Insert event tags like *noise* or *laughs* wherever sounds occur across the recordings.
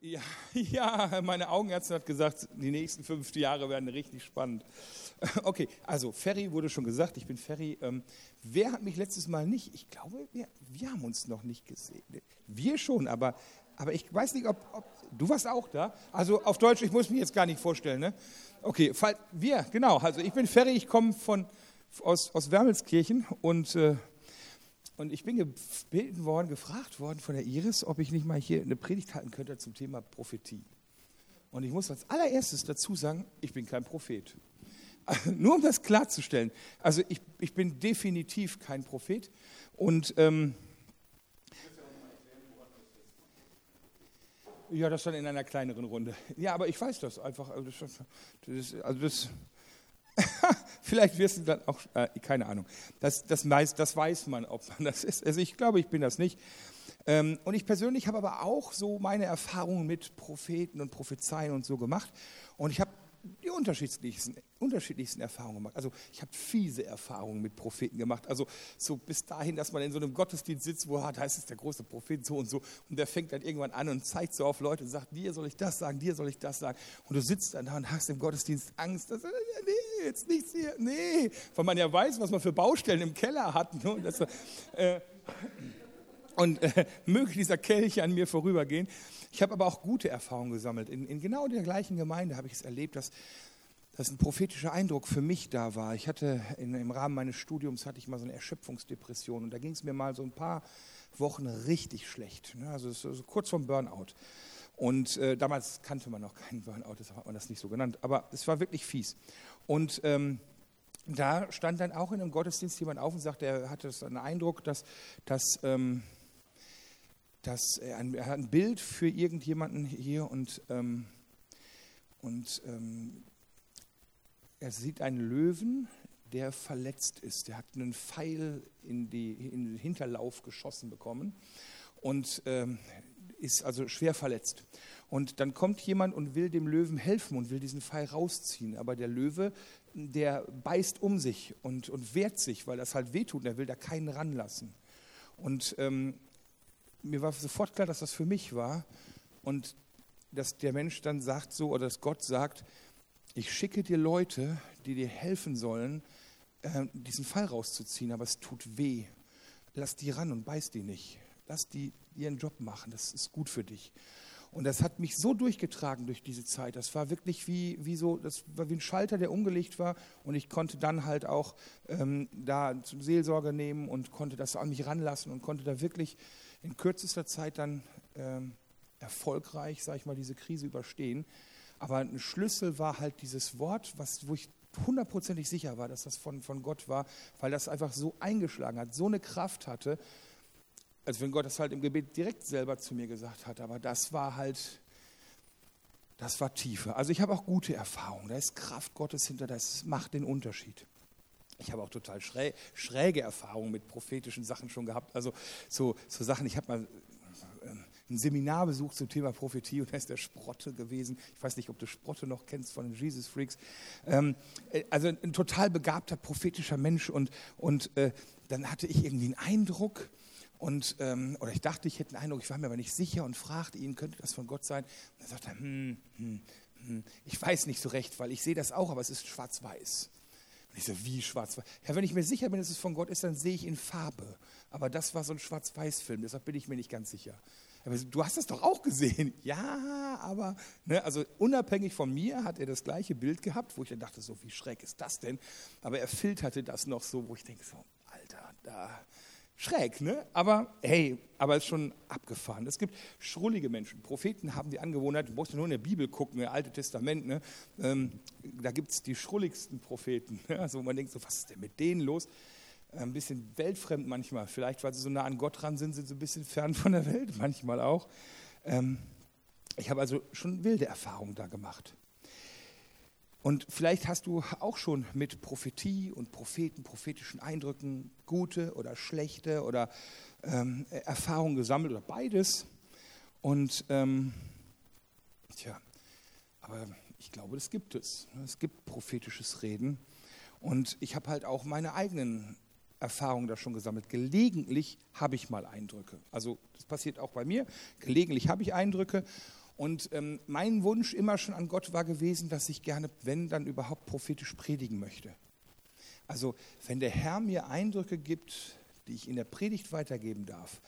Ja, *laughs* ja, meine Augenärztin hat gesagt, die nächsten fünf Jahre werden richtig spannend. *laughs* Okay, also Ferry wurde schon gesagt, ich bin Ferry. Ähm, wer hat mich letztes Mal nicht? Ich glaube, wir, wir haben uns noch nicht gesehen. Wir schon, aber, aber ich weiß nicht, ob, ob, du warst auch da. Also auf Deutsch, ich muss mich jetzt gar nicht vorstellen. Ne? Okay, wir, genau. Also ich bin Ferry, ich komme aus, aus Wermelskirchen und äh, und ich bin gebeten worden, gefragt worden von der Iris, ob ich nicht mal hier eine Predigt halten könnte zum Thema Prophetie. Und ich muss als allererstes dazu sagen, ich bin kein Prophet. Also nur um das klarzustellen. Also ich, ich bin definitiv kein Prophet. Und ähm, ja, das dann in einer kleineren Runde. Ja, aber ich weiß das einfach. Also das, also das *laughs* Vielleicht wirst du dann auch, äh, keine Ahnung. Das, das, weiß, das weiß man, ob man das ist. Also ich glaube, ich bin das nicht. Ähm, und ich persönlich habe aber auch so meine Erfahrungen mit Propheten und Prophezeien und so gemacht. Und ich habe die unterschiedlichsten, unterschiedlichsten Erfahrungen gemacht. Also ich habe fiese Erfahrungen mit Propheten gemacht. Also so bis dahin, dass man in so einem Gottesdienst sitzt, wo da ist der große Prophet so und so. Und der fängt dann irgendwann an und zeigt so auf Leute und sagt, dir soll ich das sagen, dir soll ich das sagen. Und du sitzt dann da und hast im Gottesdienst Angst. Dass, nee, jetzt nichts hier, nee. Weil man ja weiß, was man für Baustellen im Keller hat. Ne? Das, äh, und äh, *laughs* möge dieser Kelch an mir vorübergehen. Ich habe aber auch gute Erfahrungen gesammelt. In, in genau der gleichen Gemeinde habe ich es erlebt, dass, dass ein prophetischer Eindruck für mich da war. Ich hatte in, im Rahmen meines Studiums hatte ich mal so eine Erschöpfungsdepression und da ging es mir mal so ein paar Wochen richtig schlecht. Ne? Also so, kurz vorm Burnout. Und äh, damals kannte man noch keinen Burnout, deshalb hat man das nicht so genannt. Aber es war wirklich fies. Und ähm, da stand dann auch in einem Gottesdienst jemand auf und sagte, er hatte so einen Eindruck, dass, dass ähm, dass er, ein, er hat ein Bild für irgendjemanden hier und, ähm, und ähm, er sieht einen Löwen, der verletzt ist. Der hat einen Pfeil in, die, in den Hinterlauf geschossen bekommen und ähm, ist also schwer verletzt. Und dann kommt jemand und will dem Löwen helfen und will diesen Pfeil rausziehen. Aber der Löwe, der beißt um sich und, und wehrt sich, weil das halt wehtut. Und er will da keinen ranlassen. Und ähm, mir war sofort klar, dass das für mich war und dass der Mensch dann sagt so, oder dass Gott sagt, ich schicke dir Leute, die dir helfen sollen, äh, diesen Fall rauszuziehen, aber es tut weh. Lass die ran und beiß die nicht. Lass die ihren Job machen, das ist gut für dich. Und das hat mich so durchgetragen durch diese Zeit. Das war wirklich wie, wie so, das war wie ein Schalter, der umgelegt war. Und ich konnte dann halt auch ähm, da Seelsorger nehmen und konnte das an mich ranlassen und konnte da wirklich in kürzester Zeit dann ähm, erfolgreich, sage ich mal, diese Krise überstehen. Aber ein Schlüssel war halt dieses Wort, was, wo ich hundertprozentig sicher war, dass das von, von Gott war, weil das einfach so eingeschlagen hat, so eine Kraft hatte, als wenn Gott das halt im Gebet direkt selber zu mir gesagt hat. Aber das war halt, das war Tiefe. Also ich habe auch gute Erfahrungen. Da ist Kraft Gottes hinter, das macht den Unterschied. Ich habe auch total schräg, schräge Erfahrungen mit prophetischen Sachen schon gehabt. Also so, so Sachen, ich habe mal ähm, ein Seminar besucht zum Thema Prophetie und da ist der Sprotte gewesen. Ich weiß nicht, ob du Sprotte noch kennst von den Jesus Freaks. Ähm, äh, also ein total begabter prophetischer Mensch und, und äh, dann hatte ich irgendwie einen Eindruck und, ähm, oder ich dachte, ich hätte einen Eindruck, ich war mir aber nicht sicher und fragte ihn, könnte das von Gott sein? Und er sagte, hm, hm, hm, ich weiß nicht so recht, weil ich sehe das auch, aber es ist schwarz-weiß. Und ich so, wie schwarz-weiß? Ja, wenn ich mir sicher bin, dass es von Gott ist, dann sehe ich in Farbe. Aber das war so ein Schwarz-Weiß-Film, deshalb bin ich mir nicht ganz sicher. So, du hast das doch auch gesehen. *laughs* Ja, aber, ne, also unabhängig von mir hat er das gleiche Bild gehabt, wo ich dann dachte, so, wie schräg ist das denn? Aber er filterte das noch so, wo ich denke, so, Alter, da, Schräg, ne? Aber hey, aber ist schon abgefahren. Es gibt schrullige Menschen. Propheten haben die Angewohnheit, du musst nur in der Bibel gucken, im Alten Testament, ne? Ähm, da gibt es die schrulligsten Propheten. Ne? Also man denkt so, was ist denn mit denen los? Ein bisschen weltfremd manchmal. Vielleicht, weil sie so nah an Gott dran sind, sind sie ein bisschen fern von der Welt, manchmal auch. Ähm, ich habe also schon wilde Erfahrungen da gemacht. Und vielleicht hast du auch schon mit Prophetie und Propheten, prophetischen Eindrücken gute oder schlechte oder ähm, Erfahrungen gesammelt oder beides. Und ähm, tja, aber ich glaube, das gibt es. Es gibt prophetisches Reden. Und ich habe halt auch meine eigenen Erfahrungen da schon gesammelt. Gelegentlich habe ich mal Eindrücke. Also das passiert auch bei mir. Gelegentlich habe ich Eindrücke. Und ähm, mein Wunsch immer schon an Gott war gewesen, dass ich gerne, wenn dann überhaupt prophetisch predigen möchte. Also wenn der Herr mir Eindrücke gibt, die ich in der Predigt weitergeben darf,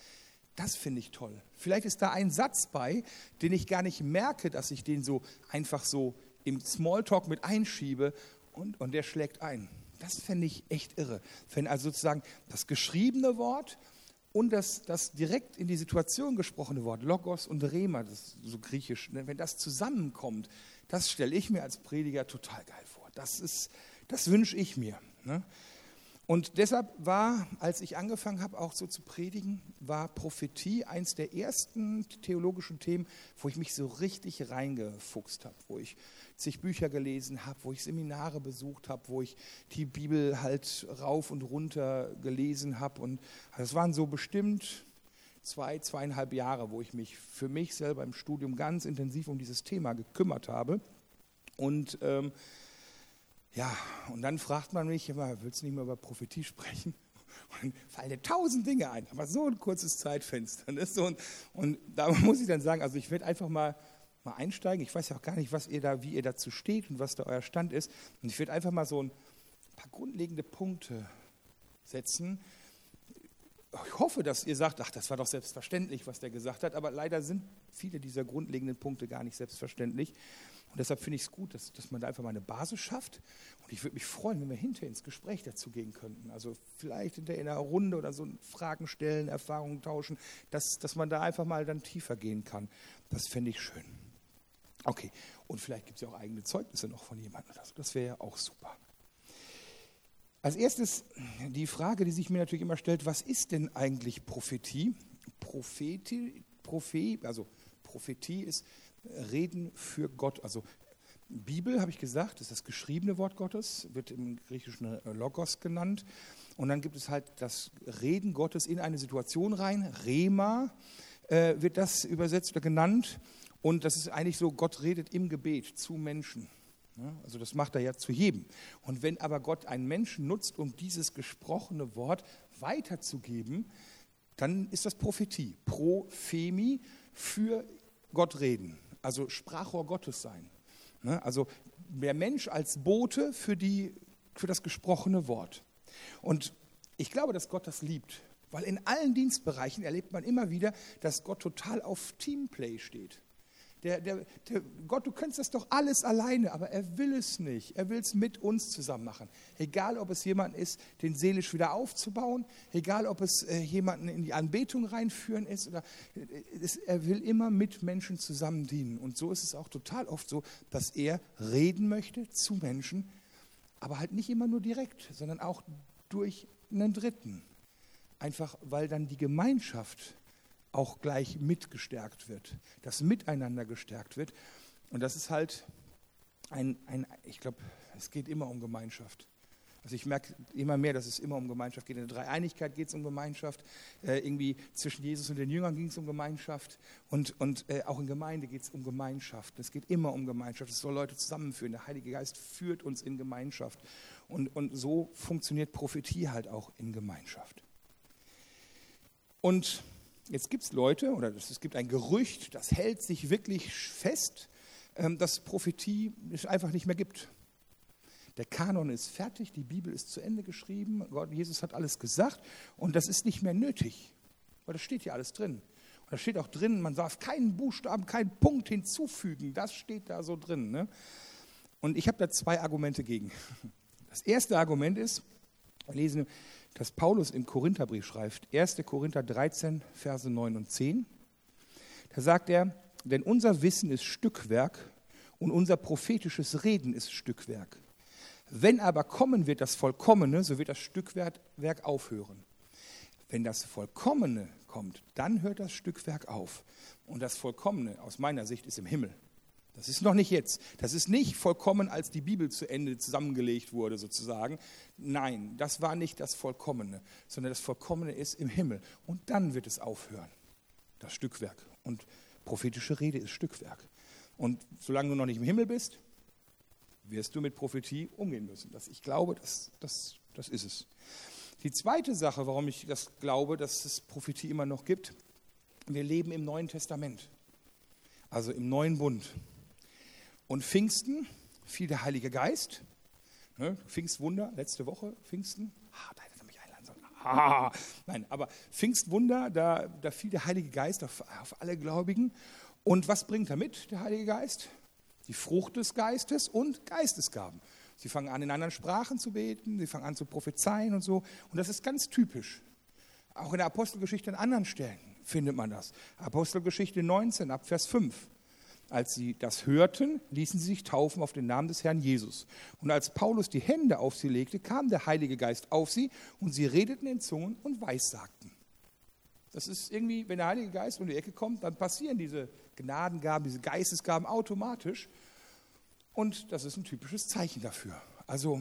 das finde ich toll. Vielleicht ist da ein Satz bei, den ich gar nicht merke, dass ich den so einfach so im Smalltalk mit einschiebe und, und der schlägt ein. Das fände ich echt irre. Wenn also sozusagen das geschriebene Wort und das, das direkt in die Situation gesprochene Wort, Logos und Rema, das ist so griechisch, ne, wenn das zusammenkommt, das stelle ich mir als Prediger total geil vor. Das, das wünsche ich mir. Ne? Und deshalb war, als ich angefangen habe, auch so zu predigen, war Prophetie eins der ersten theologischen Themen, wo ich mich so richtig reingefuchst habe, wo ich zig Bücher gelesen habe, wo ich Seminare besucht habe, wo ich die Bibel halt rauf und runter gelesen habe. Und das waren so bestimmt zwei, zweieinhalb Jahre, wo ich mich für mich selber im Studium ganz intensiv um dieses Thema gekümmert habe. Und ähm, ja, und dann fragt man mich immer, willst du nicht mehr über Prophetie sprechen? *laughs* Und dann fallen dir tausend Dinge ein, aber so ein kurzes Zeitfenster. Ne? So, und, und da *laughs* muss ich dann sagen, also ich werde einfach mal, mal einsteigen. Ich weiß ja auch gar nicht, was ihr da, wie ihr dazu steht und was da euer Stand ist. Und ich werde einfach mal so ein paar grundlegende Punkte setzen. Ich hoffe, dass ihr sagt, ach, das war doch selbstverständlich, was der gesagt hat, aber leider sind viele dieser grundlegenden Punkte gar nicht selbstverständlich. Und deshalb finde ich es gut, dass, dass man da einfach mal eine Basis schafft. Und ich würde mich freuen, wenn wir hinterher ins Gespräch dazu gehen könnten. Also vielleicht hinterher in einer Runde oder so Fragen stellen, Erfahrungen tauschen, dass, dass man da einfach mal dann tiefer gehen kann. Das fände ich schön. Okay, und vielleicht gibt es ja auch eigene Zeugnisse noch von jemandem oder so. Das wäre ja auch super. Als erstes die Frage, die sich mir natürlich immer stellt, was ist denn eigentlich Prophetie? Prophetie, Prophet, also Prophetie ist Reden für Gott. Also Bibel, habe ich gesagt, ist das geschriebene Wort Gottes, wird im Griechischen Logos genannt. Und dann gibt es halt das Reden Gottes in eine Situation rein. Rema äh, wird das übersetzt oder genannt. Und das ist eigentlich so, Gott redet im Gebet zu Menschen. Also das macht er ja zu jedem. Und wenn aber Gott einen Menschen nutzt, um dieses gesprochene Wort weiterzugeben, dann ist das Prophetie. Prophemi für Gott reden also Sprachrohr Gottes sein. Also der Mensch als Bote für, die, für das gesprochene Wort. Und ich glaube, dass Gott das liebt, weil in allen Dienstbereichen erlebt man immer wieder, dass Gott total auf Teamplay steht. Der, der, der, Gott, du kannst das doch alles alleine, aber er will es nicht. Er will es mit uns zusammen machen. Egal, ob es jemand ist, den seelisch wieder aufzubauen, egal, ob es äh, jemanden in die Anbetung reinführen ist, oder, äh, es, er will immer mit Menschen zusammen dienen. Und so ist es auch total oft so, dass er reden möchte zu Menschen, aber halt nicht immer nur direkt, sondern auch durch einen Dritten. Einfach weil dann die Gemeinschaft auch gleich mitgestärkt wird, das Miteinander gestärkt wird. Und das ist halt ein, ein ich glaube, es geht immer um Gemeinschaft. Also ich merke immer mehr, dass es immer um Gemeinschaft geht. In der Dreieinigkeit geht es um Gemeinschaft. Äh, irgendwie zwischen Jesus und den Jüngern ging es um Gemeinschaft. Und, und äh, auch in Gemeinde geht es um Gemeinschaft. Es geht immer um Gemeinschaft. Es soll Leute zusammenführen. Der Heilige Geist führt uns in Gemeinschaft. Und, und so funktioniert Prophetie halt auch in Gemeinschaft. Und Jetzt gibt es Leute, oder es gibt ein Gerücht, das hält sich wirklich fest, ähm, dass Prophetie es einfach nicht mehr gibt. Der Kanon ist fertig, die Bibel ist zu Ende geschrieben, Gott, Jesus hat alles gesagt und das ist nicht mehr nötig, weil das steht ja alles drin. Und da steht auch drin, man darf keinen Buchstaben, keinen Punkt hinzufügen, das steht da so drin. Ne? Und ich habe da zwei Argumente gegen. Das erste Argument ist, wir lesen das Paulus im Korintherbrief schreibt, 1. Korinther 13, Verse 9 und 10. Da sagt er, denn unser Wissen ist Stückwerk und unser prophetisches Reden ist Stückwerk. Wenn aber kommen wird das Vollkommene, so wird das Stückwerk aufhören. Wenn das Vollkommene kommt, dann hört das Stückwerk auf. Und das Vollkommene aus meiner Sicht ist im Himmel. Das ist noch nicht jetzt. Das ist nicht vollkommen, als die Bibel zu Ende zusammengelegt wurde, sozusagen. Nein, das war nicht das Vollkommene, sondern das Vollkommene ist im Himmel. Und dann wird es aufhören, das Stückwerk. Und prophetische Rede ist Stückwerk. Und solange du noch nicht im Himmel bist, wirst du mit Prophetie umgehen müssen. Das, ich glaube, das, das, das ist es. Die zweite Sache, warum ich das glaube, dass es Prophetie immer noch gibt, wir leben im Neuen Testament. also im neuen Bund. Und Pfingsten fiel der Heilige Geist. Ne? Pfingstwunder, letzte Woche, Pfingsten. Ah, da hätte mich einladen sollen. Ah, nein, aber Pfingstwunder, da, da fiel der Heilige Geist auf, auf alle Gläubigen. Und was bringt er mit, der Heilige Geist? Die Frucht des Geistes und Geistesgaben. Sie fangen an, in anderen Sprachen zu beten, sie fangen an zu prophezeien und so. Und das ist ganz typisch. Auch in der Apostelgeschichte an anderen Stellen findet man das. Apostelgeschichte 19 ab Vers 5. Als sie das hörten, ließen sie sich taufen auf den Namen des Herrn Jesus. Und als Paulus die Hände auf sie legte, kam der Heilige Geist auf sie und sie redeten in Zungen und weissagten. Das ist irgendwie, wenn der Heilige Geist um die Ecke kommt, dann passieren diese Gnadengaben, diese Geistesgaben automatisch. Und das ist ein typisches Zeichen dafür. Also,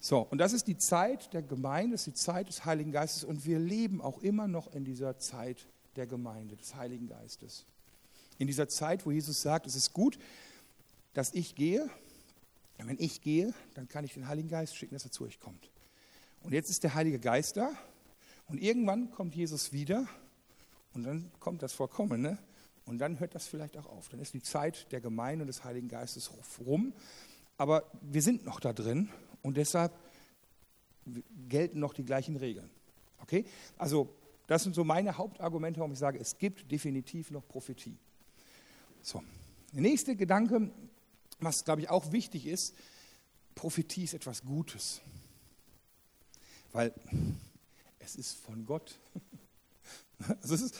so, und das ist die Zeit der Gemeinde, das ist die Zeit des Heiligen Geistes. Und wir leben auch immer noch in dieser Zeit der Gemeinde, des Heiligen Geistes. In dieser Zeit, wo Jesus sagt, es ist gut, dass ich gehe. Und wenn ich gehe, dann kann ich den Heiligen Geist schicken, dass er zu euch kommt. Und jetzt ist der Heilige Geist da. Und irgendwann kommt Jesus wieder. Und dann kommt das Vollkommene. Und dann hört das vielleicht auch auf. Dann ist die Zeit der Gemeinde und des Heiligen Geistes rum. Aber wir sind noch da drin und deshalb gelten noch die gleichen Regeln. Okay? Also, das sind so meine Hauptargumente, warum ich sage, es gibt definitiv noch Prophetie. So, der nächste Gedanke, was glaube ich auch wichtig ist, Prophetie ist etwas Gutes. Weil es ist von Gott. *laughs* Also es ist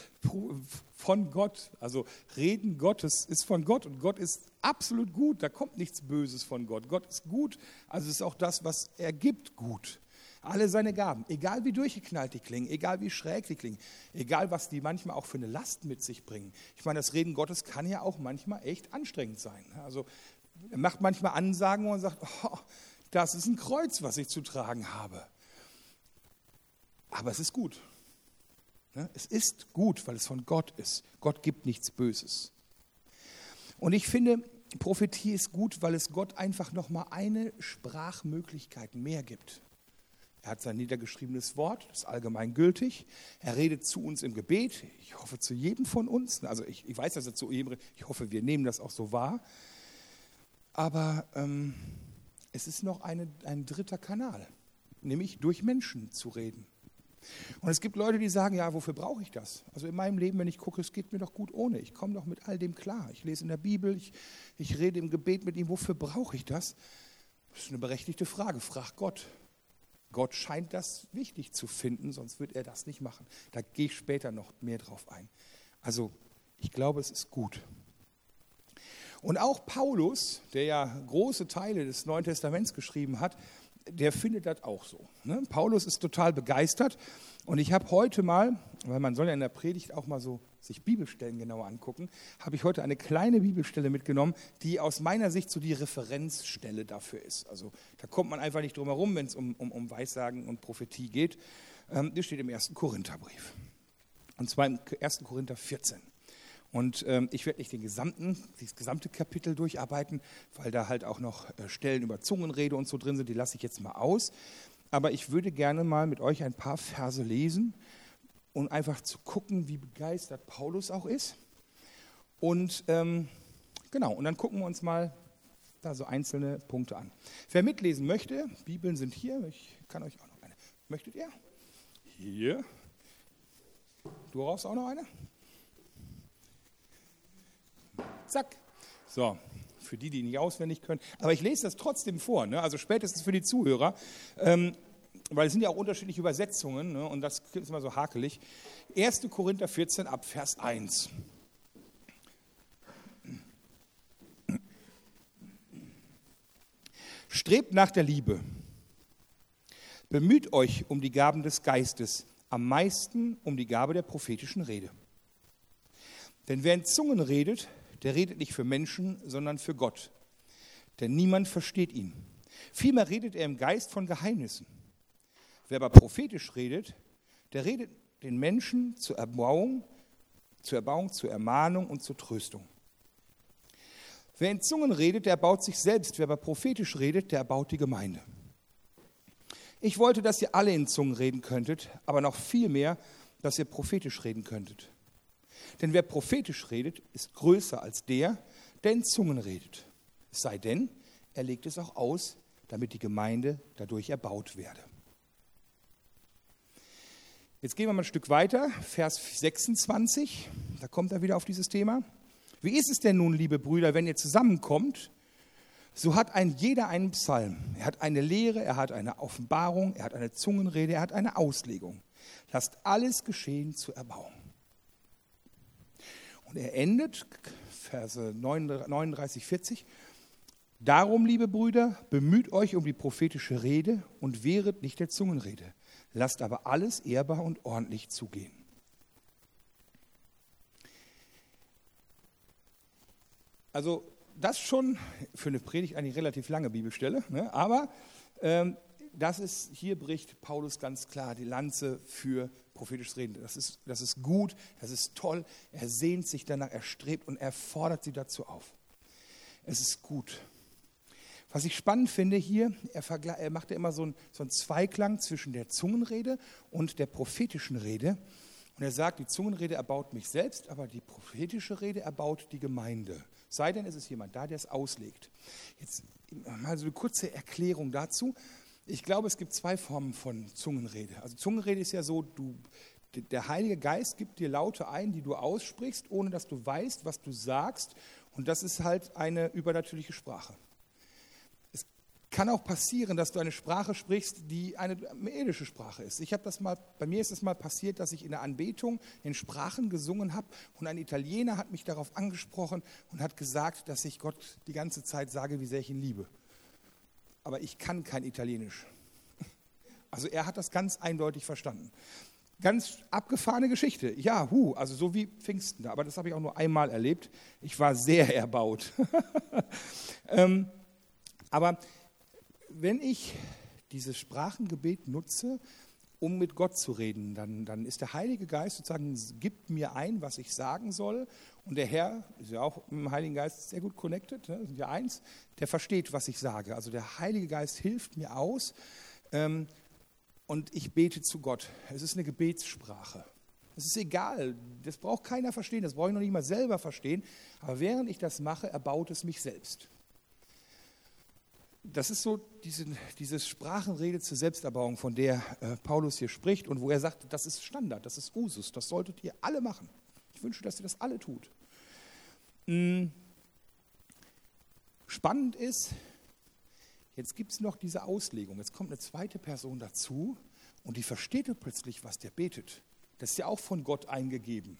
von Gott. Also Reden Gottes ist von Gott und Gott ist absolut gut. Da kommt nichts Böses von Gott. Gott ist gut. Also ist auch das, was er gibt, gut. Alle seine Gaben, egal wie durchgeknallt die klingen, egal wie schräg die klingen, egal was die manchmal auch für eine Last mit sich bringen. Ich meine, das Reden Gottes kann ja auch manchmal echt anstrengend sein. Also er macht manchmal Ansagen und sagt, oh, das ist ein Kreuz, was ich zu tragen habe. Aber es ist gut. Ne? Es ist gut, weil es von Gott ist. Gott gibt nichts Böses. Und ich finde, Prophetie ist gut, weil es Gott einfach noch mal eine Sprachmöglichkeit mehr gibt. Er hat sein niedergeschriebenes Wort, das ist allgemein gültig. Er redet zu uns im Gebet. Ich hoffe zu jedem von uns. Also ich, ich weiß, dass er zu jedem redet. Ich hoffe, wir nehmen das auch so wahr. Aber ähm, es ist noch eine, ein dritter Kanal, nämlich durch Menschen zu reden. Und es gibt Leute, die sagen, ja, wofür brauche ich das? Also in meinem Leben, wenn ich gucke, es geht mir doch gut ohne. Ich komme doch mit all dem klar. Ich lese in der Bibel, ich, ich rede im Gebet mit ihm. Wofür brauche ich das? Das ist eine berechtigte Frage. Frag Gott. Gott scheint das wichtig zu finden, sonst wird er das nicht machen. Da gehe ich später noch mehr drauf ein. Also ich glaube, es ist gut. Und auch Paulus, der ja große Teile des Neuen Testaments geschrieben hat, der findet das auch so. Ne? Paulus ist total begeistert und ich habe heute mal, weil man soll ja in der Predigt auch mal so sich Bibelstellen genauer angucken, habe ich heute eine kleine Bibelstelle mitgenommen, die aus meiner Sicht so die Referenzstelle dafür ist. Also da kommt man einfach nicht drum herum, wenn es um, um, um Weissagen und Prophetie geht. Ähm, die steht im ersten Korintherbrief. Und zwar im 1. Korinther 14. Und ähm, ich werde nicht den gesamten, das gesamte Kapitel durcharbeiten, weil da halt auch noch äh, Stellen über Zungenrede und so drin sind, die lasse ich jetzt mal aus. Aber ich würde gerne mal mit euch ein paar Verse lesen, um einfach zu gucken, wie begeistert Paulus auch ist. Und ähm, genau, und dann gucken wir uns mal da so einzelne Punkte an. Wer mitlesen möchte, Bibeln sind hier, ich kann euch auch noch eine. Möchtet ihr? Hier. Du brauchst auch noch eine? Zack. So, für die, die nicht auswendig können. Aber ich lese das trotzdem vor, ne? also spätestens für die Zuhörer, ähm, weil es sind ja auch unterschiedliche Übersetzungen ne? und das ist immer so hakelig. 1. Korinther 14 ab Vers 1. Strebt nach der Liebe. Bemüht euch um die Gaben des Geistes, am meisten um die Gabe der prophetischen Rede. Denn wer in Zungen redet, der redet nicht für Menschen, sondern für Gott. Denn niemand versteht ihn. Vielmehr redet er im Geist von Geheimnissen. Wer aber prophetisch redet, der redet den Menschen zur Erbauung, zur Erbauung, zur Ermahnung und zur Tröstung. Wer in Zungen redet, der erbaut sich selbst. Wer aber prophetisch redet, der erbaut die Gemeinde. Ich wollte, dass ihr alle in Zungen reden könntet, aber noch viel mehr, dass ihr prophetisch reden könntet. Denn wer prophetisch redet, ist größer als der, der in Zungen redet. Es sei denn, er legt es auch aus, damit die Gemeinde dadurch erbaut werde. Jetzt gehen wir mal ein Stück weiter, Vers 26, da kommt er wieder auf dieses Thema. Wie ist es denn nun, liebe Brüder, wenn ihr zusammenkommt? So hat ein jeder einen Psalm. Er hat eine Lehre, er hat eine Offenbarung, er hat eine Zungenrede, er hat eine Auslegung. Lasst alles geschehen zur Erbauung. Und er endet, Verse 39, 40. Darum, liebe Brüder, bemüht euch um die prophetische Rede und wehret nicht der Zungenrede. Lasst aber alles ehrbar und ordentlich zugehen. Also das schon für eine Predigt eine relativ lange Bibelstelle, ne? aber ähm, das ist, hier bricht Paulus ganz klar die Lanze für prophetisches Reden. Das ist, das ist gut, das ist toll, er sehnt sich danach, er strebt und er fordert sie dazu auf. Es ist gut. Was ich spannend finde hier, er, er macht ja immer so einen, so einen Zweiklang zwischen der Zungenrede und der prophetischen Rede. Und er sagt, die Zungenrede erbaut mich selbst, aber die prophetische Rede erbaut die Gemeinde. Sei denn, es ist jemand da, der es auslegt. Jetzt mal so eine kurze Erklärung dazu. Ich glaube, es gibt zwei Formen von Zungenrede. Also Zungenrede ist ja so, du, der Heilige Geist gibt dir Laute ein, die du aussprichst, ohne dass du weißt, was du sagst. Und das ist halt eine übernatürliche Sprache kann auch passieren, dass du eine Sprache sprichst, die eine medische Sprache ist. Ich habe das mal, bei mir ist es mal passiert, dass ich in der Anbetung in Sprachen gesungen habe und ein Italiener hat mich darauf angesprochen und hat gesagt, dass ich Gott die ganze Zeit sage, wie sehr ich ihn liebe. Aber ich kann kein Italienisch. *laughs* Also er hat das ganz eindeutig verstanden. Ganz abgefahrene Geschichte. Ja, hu, also so wie Pfingsten. Aber das habe ich auch nur einmal erlebt. Ich war sehr erbaut. *laughs* ähm, aber wenn ich dieses Sprachengebet nutze, um mit Gott zu reden, dann, dann ist der Heilige Geist sozusagen, gibt mir ein, was ich sagen soll. Und der Herr, ist ja auch mit dem Heiligen Geist sehr gut connected, ne, sind ja eins, der versteht, was ich sage. Also der Heilige Geist hilft mir aus ähm, und ich bete zu Gott. Es ist eine Gebetssprache. Es ist egal, das braucht keiner verstehen, das brauche ich noch nicht mal selber verstehen. Aber während ich das mache, erbaut es mich selbst das ist so diese, diese Sprachenrede zur Selbsterbauung, von der äh, Paulus hier spricht und wo er sagt, das ist Standard, das ist Usus, das solltet ihr alle machen. Ich wünsche, dass ihr das alle tut. Mhm. Spannend ist, jetzt gibt es noch diese Auslegung. Jetzt kommt eine zweite Person dazu und die versteht plötzlich, was der betet. Das ist ja auch von Gott eingegeben.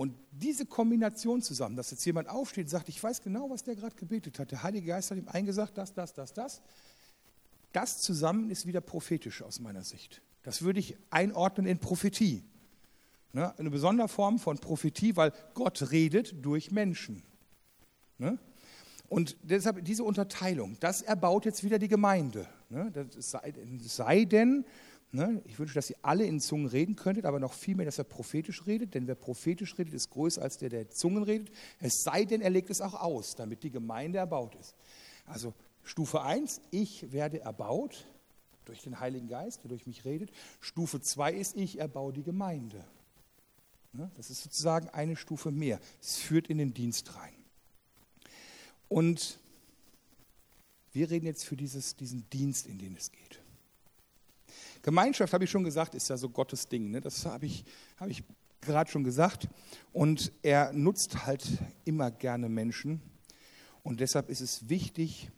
Und diese Kombination zusammen, dass jetzt jemand aufsteht und sagt, ich weiß genau, was der gerade gebetet hat, der Heilige Geist hat ihm eingesagt, das, das, das, das, das zusammen ist wieder prophetisch aus meiner Sicht. Das würde ich einordnen in Prophetie. Ne? Eine besondere Form von Prophetie, weil Gott redet durch Menschen. Ne? Und deshalb diese Unterteilung, das erbaut jetzt wieder die Gemeinde. Ne? Das sei, sei denn, Ne? Ich wünsche, dass ihr alle in Zungen reden könntet, aber noch viel mehr, dass er prophetisch redet, denn wer prophetisch redet, ist größer als der, der Zungen redet. Es sei denn, er legt es auch aus, damit die Gemeinde erbaut ist. Also Stufe 1, ich werde erbaut durch den Heiligen Geist, der durch mich redet. Stufe 2 ist, ich erbaue die Gemeinde. Ne? Das ist sozusagen eine Stufe mehr. Es führt in den Dienst rein. Und wir reden jetzt für dieses, diesen Dienst, in den es geht. Gemeinschaft, habe ich schon gesagt, ist ja so Gottes Ding. Ne? Das habe ich, hab ich gerade schon gesagt. Und er nutzt halt immer gerne Menschen. Und deshalb ist es wichtig,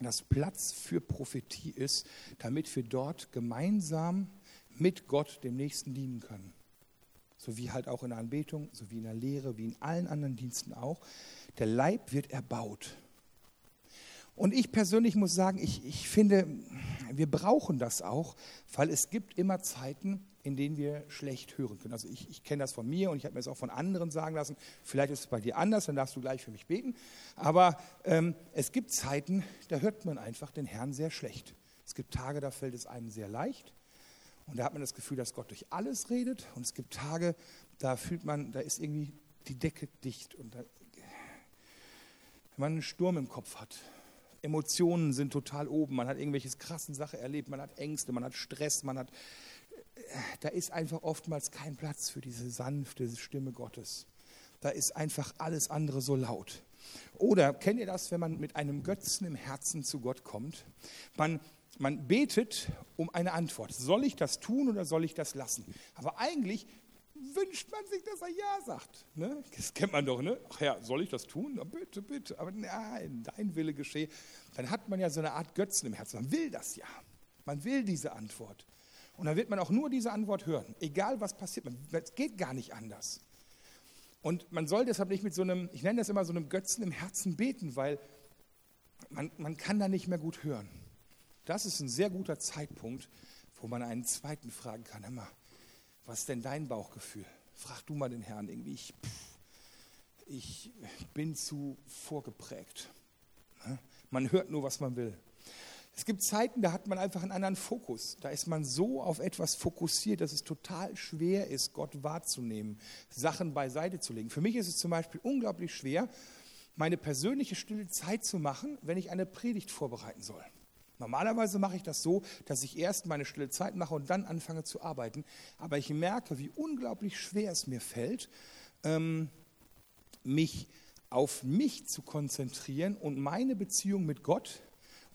dass Platz für Prophetie ist, damit wir dort gemeinsam mit Gott dem Nächsten dienen können. So wie halt auch in der Anbetung, so wie in der Lehre, wie in allen anderen Diensten auch. Der Leib wird erbaut. Und ich persönlich muss sagen, ich, ich finde, wir brauchen das auch, weil es gibt immer Zeiten, in denen wir schlecht hören können. Also ich, ich kenne das von mir und ich habe mir das auch von anderen sagen lassen. Vielleicht ist es bei dir anders, dann darfst du gleich für mich beten. Aber ähm, es gibt Zeiten, da hört man einfach den Herrn sehr schlecht. Es gibt Tage, da fällt es einem sehr leicht. Und da hat man das Gefühl, dass Gott durch alles redet. Und es gibt Tage, da fühlt man, da ist irgendwie die Decke dicht. Und da, wenn man einen Sturm im Kopf hat, Emotionen sind total oben, man hat irgendwelche krassen Sachen erlebt, man hat Ängste, man hat Stress, man hat, da ist einfach oftmals kein Platz für diese sanfte Stimme Gottes. Da ist einfach alles andere so laut. Oder kennt ihr das, wenn man mit einem Götzen im Herzen zu Gott kommt? Man, man betet um eine Antwort. Soll ich das tun oder soll ich das lassen? Aber eigentlich wünscht man sich, dass er Ja sagt. Ne? Das kennt man doch, ne? Ach ja, soll ich das tun? Na, bitte, bitte. Aber nein, dein Wille geschehe. Dann hat man ja so eine Art Götzen im Herzen. Man will das ja. Man will diese Antwort. Und dann wird man auch nur diese Antwort hören, egal was passiert. Es geht gar nicht anders. Und man soll deshalb nicht mit so einem, ich nenne das immer so einem Götzen im Herzen beten, weil man, man kann da nicht mehr gut hören. Das ist ein sehr guter Zeitpunkt, wo man einen zweiten fragen kann. Hör mal, was ist denn dein Bauchgefühl? Frag du mal den Herrn irgendwie. Ich, ich bin zu vorgeprägt. Ne? Man hört nur, was man will. Es gibt Zeiten, da hat man einfach einen anderen Fokus. Da ist man so auf etwas fokussiert, dass es total schwer ist, Gott wahrzunehmen, Sachen beiseite zu legen. Für mich ist es zum Beispiel unglaublich schwer, meine persönliche stille Zeit zu machen, wenn ich eine Predigt vorbereiten soll. Normalerweise mache ich das so, dass ich erst meine stille Zeit mache und dann anfange zu arbeiten. Aber ich merke, wie unglaublich schwer es mir fällt, ähm, mich auf mich zu konzentrieren und meine Beziehung mit Gott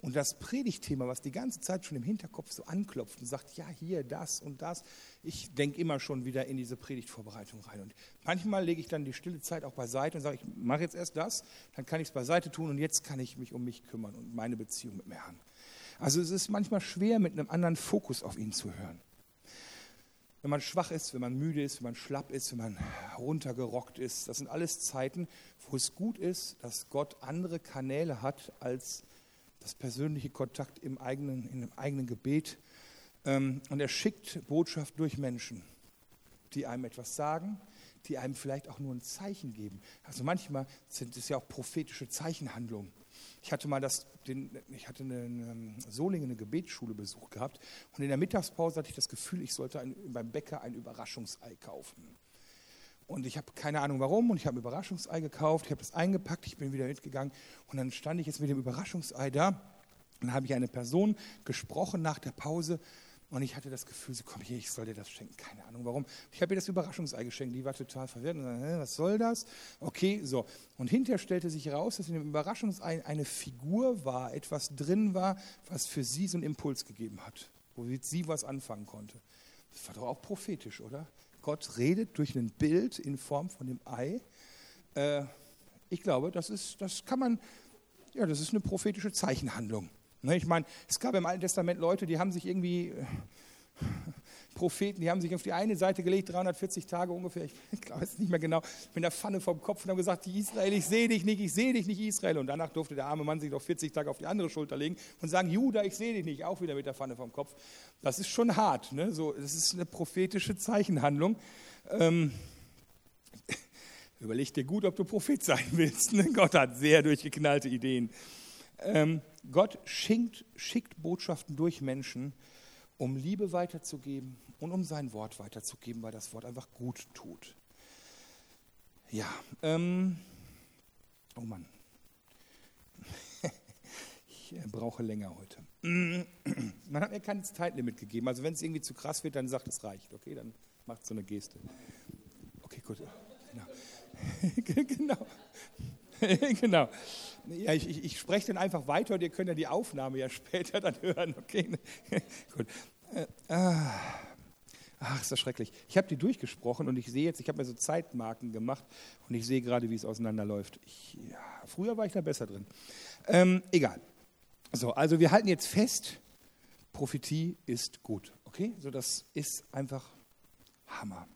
und das Predigtthema, was die ganze Zeit schon im Hinterkopf so anklopft und sagt, ja, hier, das und das, ich denke immer schon wieder in diese Predigtvorbereitung rein. Und manchmal lege ich dann die stille Zeit auch beiseite und sage, ich mache jetzt erst das, dann kann ich es beiseite tun und jetzt kann ich mich um mich kümmern und meine Beziehung mit mir Herrn. Also es ist manchmal schwer, mit einem anderen Fokus auf ihn zu hören. Wenn man schwach ist, wenn man müde ist, wenn man schlapp ist, wenn man runtergerockt ist, das sind alles Zeiten, wo es gut ist, dass Gott andere Kanäle hat als das persönliche Kontakt im eigenen, in dem eigenen Gebet. Ähm, und er schickt Botschaft durch Menschen, die einem etwas sagen, die einem vielleicht auch nur ein Zeichen geben. Also manchmal sind es ja auch prophetische Zeichenhandlungen. Ich hatte mal das, den, ich hatte eine Solingen eine Gebetsschule besucht gehabt und in der Mittagspause hatte ich das Gefühl, ich sollte ein, beim Bäcker ein Überraschungsei kaufen. Und ich habe keine Ahnung warum und ich habe ein Überraschungsei gekauft, ich habe das eingepackt, ich bin wieder mitgegangen und dann stand ich jetzt mit dem Überraschungsei da und dann habe ich eine Person gesprochen nach der Pause und ich hatte das Gefühl, sie komm hier, ich soll dir das schenken, keine Ahnung warum. Ich habe ihr das Überraschungsei geschenkt, die war total verwirrt und sagte, was soll das? Okay, so. Und hinterher stellte sich heraus, dass in dem Überraschungsei eine Figur war, etwas drin war, was für sie so einen Impuls gegeben hat, womit sie was anfangen konnte. Das war doch auch prophetisch, oder? Gott redet durch ein Bild in Form von dem Ei. Äh, ich glaube, das, ist, das kann man, ja, das ist eine prophetische Zeichenhandlung. Ne, ich meine, es gab im Alten Testament Leute, die haben sich irgendwie, äh, Propheten, die haben sich auf die eine Seite gelegt, 340 Tage ungefähr, ich *laughs* glaube es nicht mehr genau, mit der Pfanne vom Kopf und haben gesagt, Israel, ich sehe dich nicht, ich sehe dich nicht, Israel. Und danach durfte der arme Mann sich noch 40 Tage auf die andere Schulter legen und sagen, Judah, ich sehe dich nicht, auch wieder mit der Pfanne vom Kopf. Das ist schon hart, ne? so, das ist eine prophetische Zeichenhandlung. Ähm, *laughs* überleg dir gut, ob du Prophet sein willst. Ne? Gott hat sehr durchgeknallte Ideen. Ähm, Gott schickt, schickt Botschaften durch Menschen, um Liebe weiterzugeben und um sein Wort weiterzugeben, weil das Wort einfach gut tut. Ja, ähm, oh Mann, *laughs* ich äh, brauche länger heute. *clears throat* Man hat mir kein Zeitlimit gegeben, also wenn es irgendwie zu krass wird, dann sagt es reicht, okay, dann macht so eine Geste. Okay, gut. *laughs* Genau. *laughs* genau. genau. Ja, ich, ich, ich, spreche dann einfach weiter und ihr könnt ja die Aufnahme ja *laughs* später dann hören. Okay, *laughs* gut. Äh, ah. Ach, ist das schrecklich. Ich habe die durchgesprochen und ich sehe jetzt, ich habe mir so Zeitmarken gemacht und ich sehe gerade, wie es auseinanderläuft. Ich, ja, früher war ich da besser drin. Ähm, egal. So, also wir halten jetzt fest, Prophetie ist gut. Okay, so das ist einfach Hammer.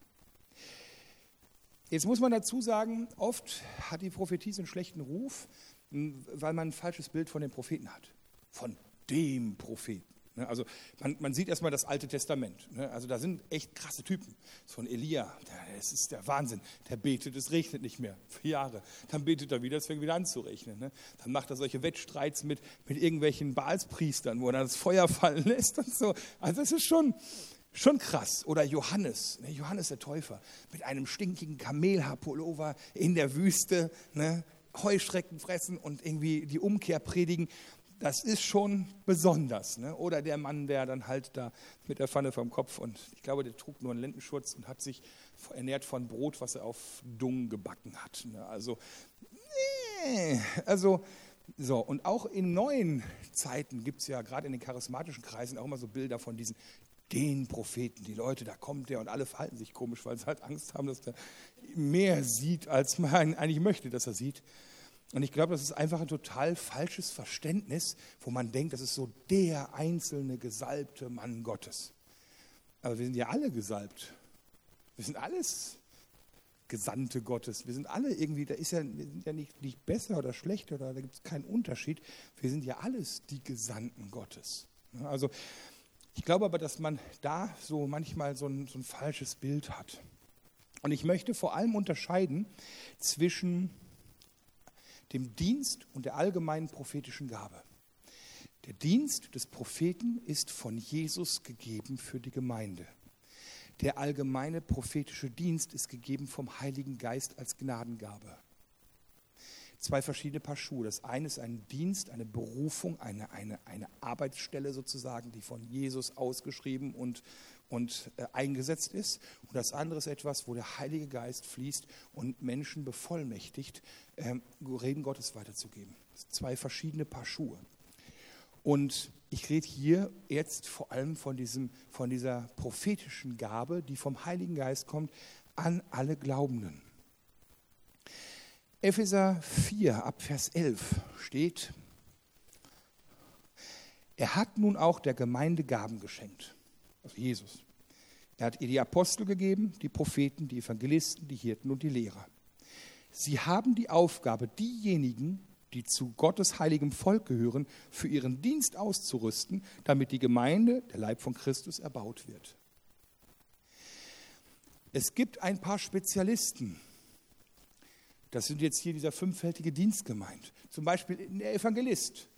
Jetzt muss man dazu sagen, oft hat die Prophetie so einen schlechten Ruf, weil man ein falsches Bild von den Propheten hat. Von dem Propheten. Ne, also man, man, sieht erstmal das Alte Testament. Ne, also da sind echt krasse Typen. Ein Elia, das ist der Wahnsinn. Der betet, es regnet nicht mehr für Jahre. Dann betet er wieder, es fängt wieder an zu regnen. Ne. Dann macht er solche Wettstreits mit, mit irgendwelchen Baalspriestern, wo er dann das Feuer fallen *laughs* lässt und so. Also das ist schon, Schon krass. Oder Johannes, ne, Johannes der Täufer, mit einem stinkigen Kamelhaarpullover in der Wüste, ne, Heuschrecken fressen und irgendwie die Umkehr predigen. das ist schon besonders. Ne? Oder der Mann, der dann halt da mit der Pfanne vom Kopf und ich glaube, der trug nur einen Lendenschutz und hat sich ernährt von Brot, was er auf Dung gebacken hat. Ne? Also, nee, also so, und auch in neuen Zeiten gibt es ja gerade in den charismatischen Kreisen auch immer so Bilder von diesen den Propheten. Die Leute, da kommt der und alle verhalten sich komisch, weil sie halt Angst haben, dass der mehr sieht, als man eigentlich möchte, dass er sieht. Und ich glaube, das ist einfach ein total falsches Verständnis, wo man denkt, das ist so der einzelne gesalbte Mann Gottes. Aber wir sind ja alle gesalbt. Wir sind alles Gesandte Gottes. Wir sind alle irgendwie, da ist ja, wir sind ja nicht, nicht besser oder schlechter, oder da gibt es keinen Unterschied. Wir sind ja alles die Gesandten Gottes. Also ich glaube aber, dass man da so manchmal so ein, so ein falsches Bild hat. Und ich möchte vor allem unterscheiden zwischen dem Dienst und der allgemeinen prophetischen Gabe. Der Dienst des Propheten ist von Jesus gegeben für die Gemeinde. Der allgemeine prophetische Dienst ist gegeben vom Heiligen Geist als Gnadengabe. Zwei verschiedene Paar Schuhe. Das eine ist ein Dienst, eine Berufung, eine, eine, eine Arbeitsstelle sozusagen, die von Jesus ausgeschrieben und, und äh, eingesetzt ist. Und das andere ist etwas, wo der Heilige Geist fließt und Menschen bevollmächtigt, ähm, Reden Gottes weiterzugeben. Zwei verschiedene Paar Schuhe. Und ich rede hier jetzt vor allem von, diesem, von dieser prophetischen Gabe, die vom Heiligen Geist kommt, an alle Glaubenden. Epheser 4 ab Vers 11 steht, er hat nun auch der Gemeinde Gaben geschenkt, also Jesus. Er hat ihr die Apostel gegeben, die Propheten, die Evangelisten, die Hirten und die Lehrer. Sie haben die Aufgabe, diejenigen, die zu Gottes heiligem Volk gehören, für ihren Dienst auszurüsten, damit die Gemeinde, der Leib von Christus, erbaut wird. Es gibt ein paar Spezialisten. Das sind jetzt hier dieser fünffältige Dienst gemeint. Zum Beispiel der Evangelist.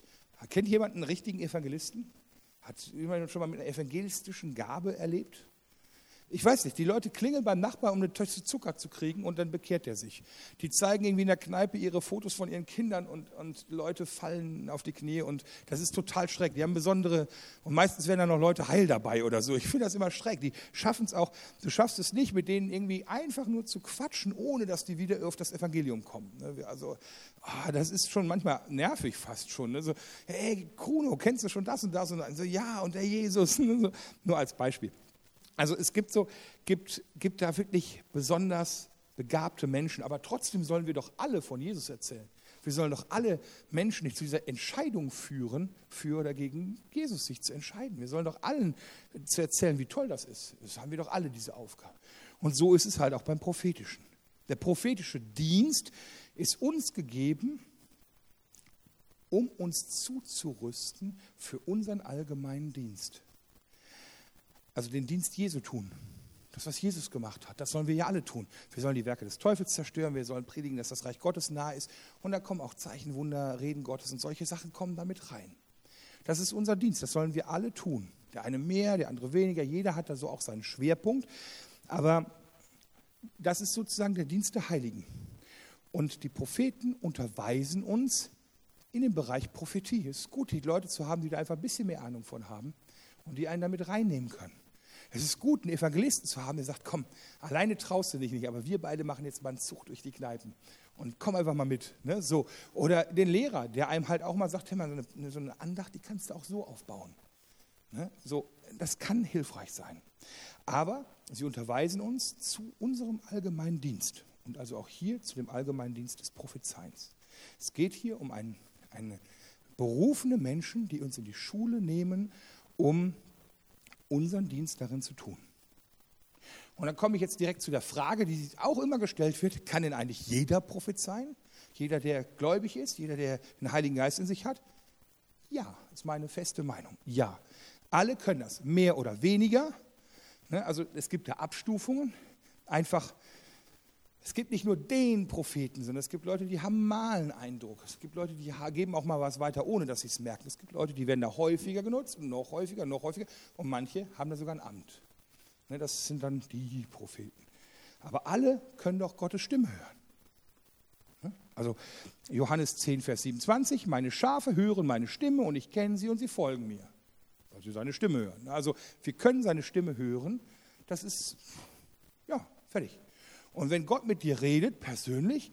Kennt jemand einen richtigen Evangelisten? Hat jemand schon mal mit einer evangelistischen Gabe erlebt? Ich weiß nicht, die Leute klingeln beim Nachbarn, um eine Tasse Zucker zu kriegen und dann bekehrt er sich. Die zeigen irgendwie in der Kneipe ihre Fotos von ihren Kindern und, und Leute fallen auf die Knie und das ist total schreck. Die haben besondere, und meistens werden dann noch Leute heil dabei oder so. Ich finde das immer schreck. Die schaffen es auch, du schaffst es nicht, mit denen irgendwie einfach nur zu quatschen, ohne dass die wieder auf das Evangelium kommen. Ne? Also, oh, das ist schon manchmal nervig fast schon. Ne? So, hey, Kuno, kennst du schon das und das? Und so, ja, und der Jesus. *laughs* Nur als Beispiel. Also es gibt so, gibt, gibt da wirklich besonders begabte Menschen, aber trotzdem sollen wir doch alle von Jesus erzählen. Wir sollen doch alle Menschen nicht zu dieser Entscheidung führen, für oder gegen Jesus sich zu entscheiden. Wir sollen doch allen zu erzählen, wie toll das ist. Das haben wir doch alle diese Aufgabe. Und so ist es halt auch beim Prophetischen. Der prophetische Dienst ist uns gegeben, um uns zuzurüsten für unseren allgemeinen Dienst. Also den Dienst Jesu tun. Das, was Jesus gemacht hat, das sollen wir ja alle tun. Wir sollen die Werke des Teufels zerstören, wir sollen predigen, dass das Reich Gottes nahe ist. Und da kommen auch Zeichen, Wunder, Reden Gottes und solche Sachen kommen damit rein. Das ist unser Dienst, das sollen wir alle tun. Der eine mehr, der andere weniger, jeder hat da so auch seinen Schwerpunkt. Aber das ist sozusagen der Dienst der Heiligen. Und die Propheten unterweisen uns in dem Bereich Prophetie. Es ist gut, die Leute zu haben, die da einfach ein bisschen mehr Ahnung von haben und die einen damit reinnehmen können. Es ist gut, einen Evangelisten zu haben, der sagt, komm, alleine traust du dich nicht, aber wir beide machen jetzt mal einen Zug durch die Kneipen und komm einfach mal mit. Ne? So. Oder den Lehrer, der einem halt auch mal sagt, hey, mal, so, eine, so eine Andacht, die kannst du auch so aufbauen. Ne? So, das kann hilfreich sein. Aber sie unterweisen uns zu unserem allgemeinen Dienst und also auch hier zu dem allgemeinen Dienst des Prophezeiens. Es geht hier um einen, eine berufene Menschen, die uns in die Schule nehmen, um unseren Dienst darin zu tun. Und dann komme ich jetzt direkt zu der Frage, die auch immer gestellt wird, kann denn eigentlich jeder prophezeien? Jeder, der gläubig ist, jeder, der den Heiligen Geist in sich hat? Ja, ist meine feste Meinung. Ja, alle können das, mehr oder weniger. Ne, also es gibt da Abstufungen. Einfach es gibt nicht nur den Propheten, sondern es gibt Leute, die haben mal einen Eindruck. Es gibt Leute, die geben auch mal was weiter, ohne dass sie es merken. Es gibt Leute, die werden da häufiger genutzt noch häufiger, noch häufiger. Und manche haben da sogar ein Amt. Ne, das sind dann die Propheten. Aber alle können doch Gottes Stimme hören. Ne? Also Johannes 10, Vers 27, meine Schafe hören meine Stimme und ich kenne sie und sie folgen mir. Weil sie seine Stimme hören. Also wir können seine Stimme hören. Das ist, ja, fertig. Und wenn Gott mit dir redet, persönlich,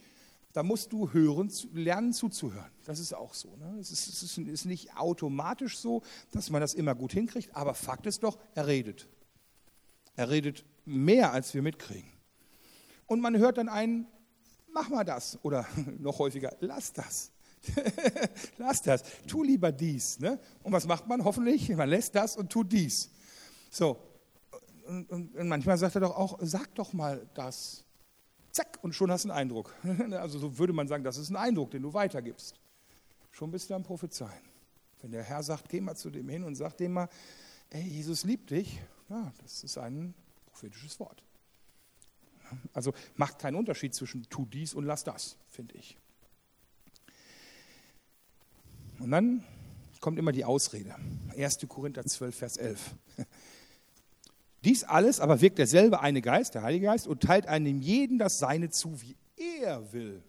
dann musst du hören, lernen zuzuhören. Das ist auch so. Ne? Es, ist, es ist nicht automatisch so, dass man das immer gut hinkriegt, aber Fakt ist doch, er redet. Er redet mehr, als wir mitkriegen. Und man hört dann einen, mach mal das. Oder *laughs* noch häufiger, lass das. *laughs* lass das. Tu lieber dies. Ne? Und was macht man hoffentlich? Man lässt das und tut dies. So. Und, und, und manchmal sagt er doch auch, sag doch mal das. Zack, und schon hast du einen Eindruck. *laughs* Also so würde man sagen, das ist ein Eindruck, den du weitergibst. Schon bist du am Prophezeien. Wenn der Herr sagt, geh mal zu dem hin und sag dem mal, ey, Jesus liebt dich, ja, das ist ein prophetisches Wort. Also macht keinen Unterschied zwischen tu dies und lass das, finde ich. Und dann kommt immer die Ausrede. 1. Korinther 12, Vers 11. Dies alles aber wirkt derselbe eine Geist, der Heilige Geist, und teilt einem jeden das Seine zu, wie er will.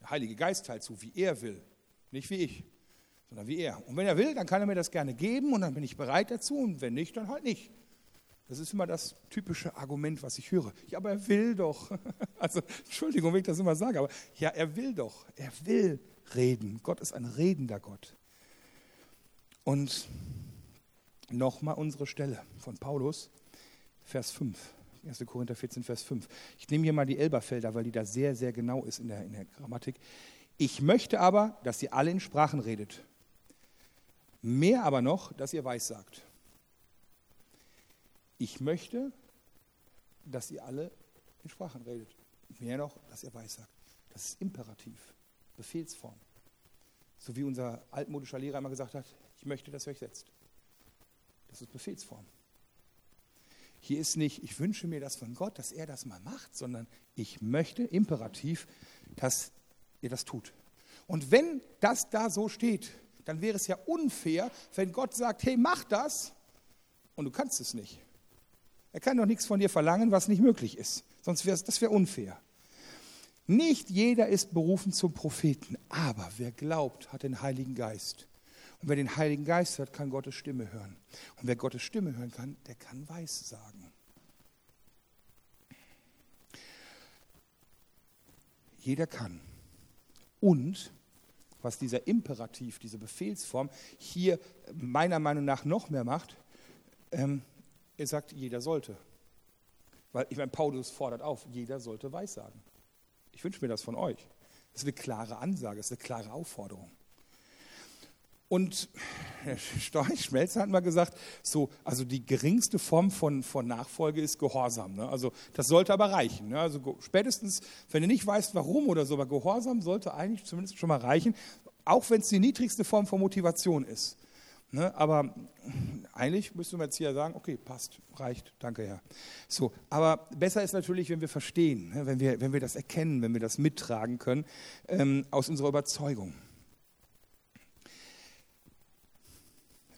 Der Heilige Geist teilt zu, wie er will. Nicht wie ich, sondern wie er. Und wenn er will, dann kann er mir das gerne geben und dann bin ich bereit dazu und wenn nicht, dann halt nicht. Das ist immer das typische Argument, was ich höre. Ja, aber er will doch. *laughs* Also, Entschuldigung, wenn ich das immer sage, aber ja, er will doch. Er will reden. Gott ist ein redender Gott. Und nochmal unsere Stelle von Paulus, Vers 5. 1. Korinther 14, Vers 5. Ich nehme hier mal die Elberfelder, weil die da sehr, sehr genau ist in der, in der Grammatik. Ich möchte aber, dass ihr alle in Sprachen redet. Mehr aber noch, dass ihr weissagt. Ich möchte, dass ihr alle in Sprachen redet. Mehr noch, dass ihr weissagt. Das ist Imperativ, Befehlsform. So wie unser altmodischer Lehrer immer gesagt hat, ich möchte, dass ihr euch setzt. Das ist Befehlsform. Hier ist nicht, ich wünsche mir das von Gott, dass er das mal macht, sondern ich möchte imperativ, dass ihr das tut. Und wenn das da so steht, dann wäre es ja unfair, wenn Gott sagt, hey, mach das und du kannst es nicht. Er kann doch nichts von dir verlangen, was nicht möglich ist. Sonst wäre das wäre unfair. Nicht jeder ist berufen zum Propheten, aber wer glaubt, hat den Heiligen Geist. Und wer den Heiligen Geist hat, kann Gottes Stimme hören. Und wer Gottes Stimme hören kann, der kann Weiß sagen. Jeder kann. Und was dieser Imperativ, diese Befehlsform hier meiner Meinung nach noch mehr macht, ähm, er sagt, jeder sollte. Weil ich meine, Paulus fordert auf, jeder sollte Weissagen. Ich wünsche mir das von euch. Das ist eine klare Ansage, das ist eine klare Aufforderung. Und Storch Schmelzer hat mal gesagt, so, also die geringste Form von, von Nachfolge ist Gehorsam. Ne? Also das sollte aber reichen. Ne? Also spätestens, wenn du nicht weißt, warum oder so, aber Gehorsam sollte eigentlich zumindest schon mal reichen, auch wenn es die niedrigste Form von Motivation ist. Ne? Aber eigentlich müsste man jetzt hier sagen, okay, passt, reicht, danke Herr. So, aber besser ist natürlich, wenn wir verstehen, ne? wenn, wir, wenn wir das erkennen, wenn wir das mittragen können ähm, aus unserer Überzeugung.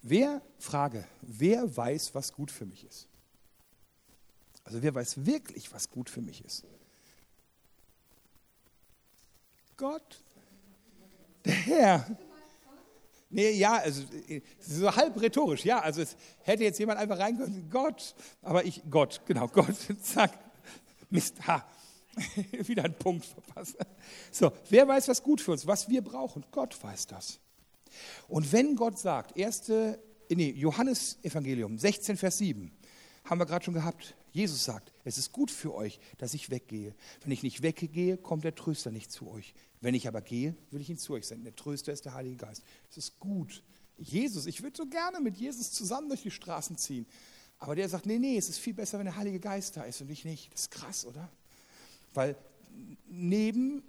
Wer, Frage, wer weiß, was gut für mich ist? Also wer weiß wirklich, was gut für mich ist? Gott, der Herr. Nee, ja, also so halb rhetorisch, ja. Also es hätte jetzt jemand einfach reinkommen, Gott, aber ich, Gott, genau, Gott, *laughs* zack, Mist, ha, *laughs* wieder einen Punkt verpasst. So, wer weiß, was gut für uns, was wir brauchen? Gott weiß das. Und wenn Gott sagt, erste, nee, Johannes Evangelium 16, Vers 7, haben wir gerade schon gehabt, Jesus sagt, es ist gut für euch, dass ich weggehe. Wenn ich nicht weggehe, kommt der Tröster nicht zu euch. Wenn ich aber gehe, will ich ihn zu euch senden. Der Tröster ist der Heilige Geist. Es ist gut. Jesus, ich würde so gerne mit Jesus zusammen durch die Straßen ziehen. Aber der sagt, nee, nee, es ist viel besser, wenn der Heilige Geist da ist und ich nicht. Das ist krass, oder? Weil neben,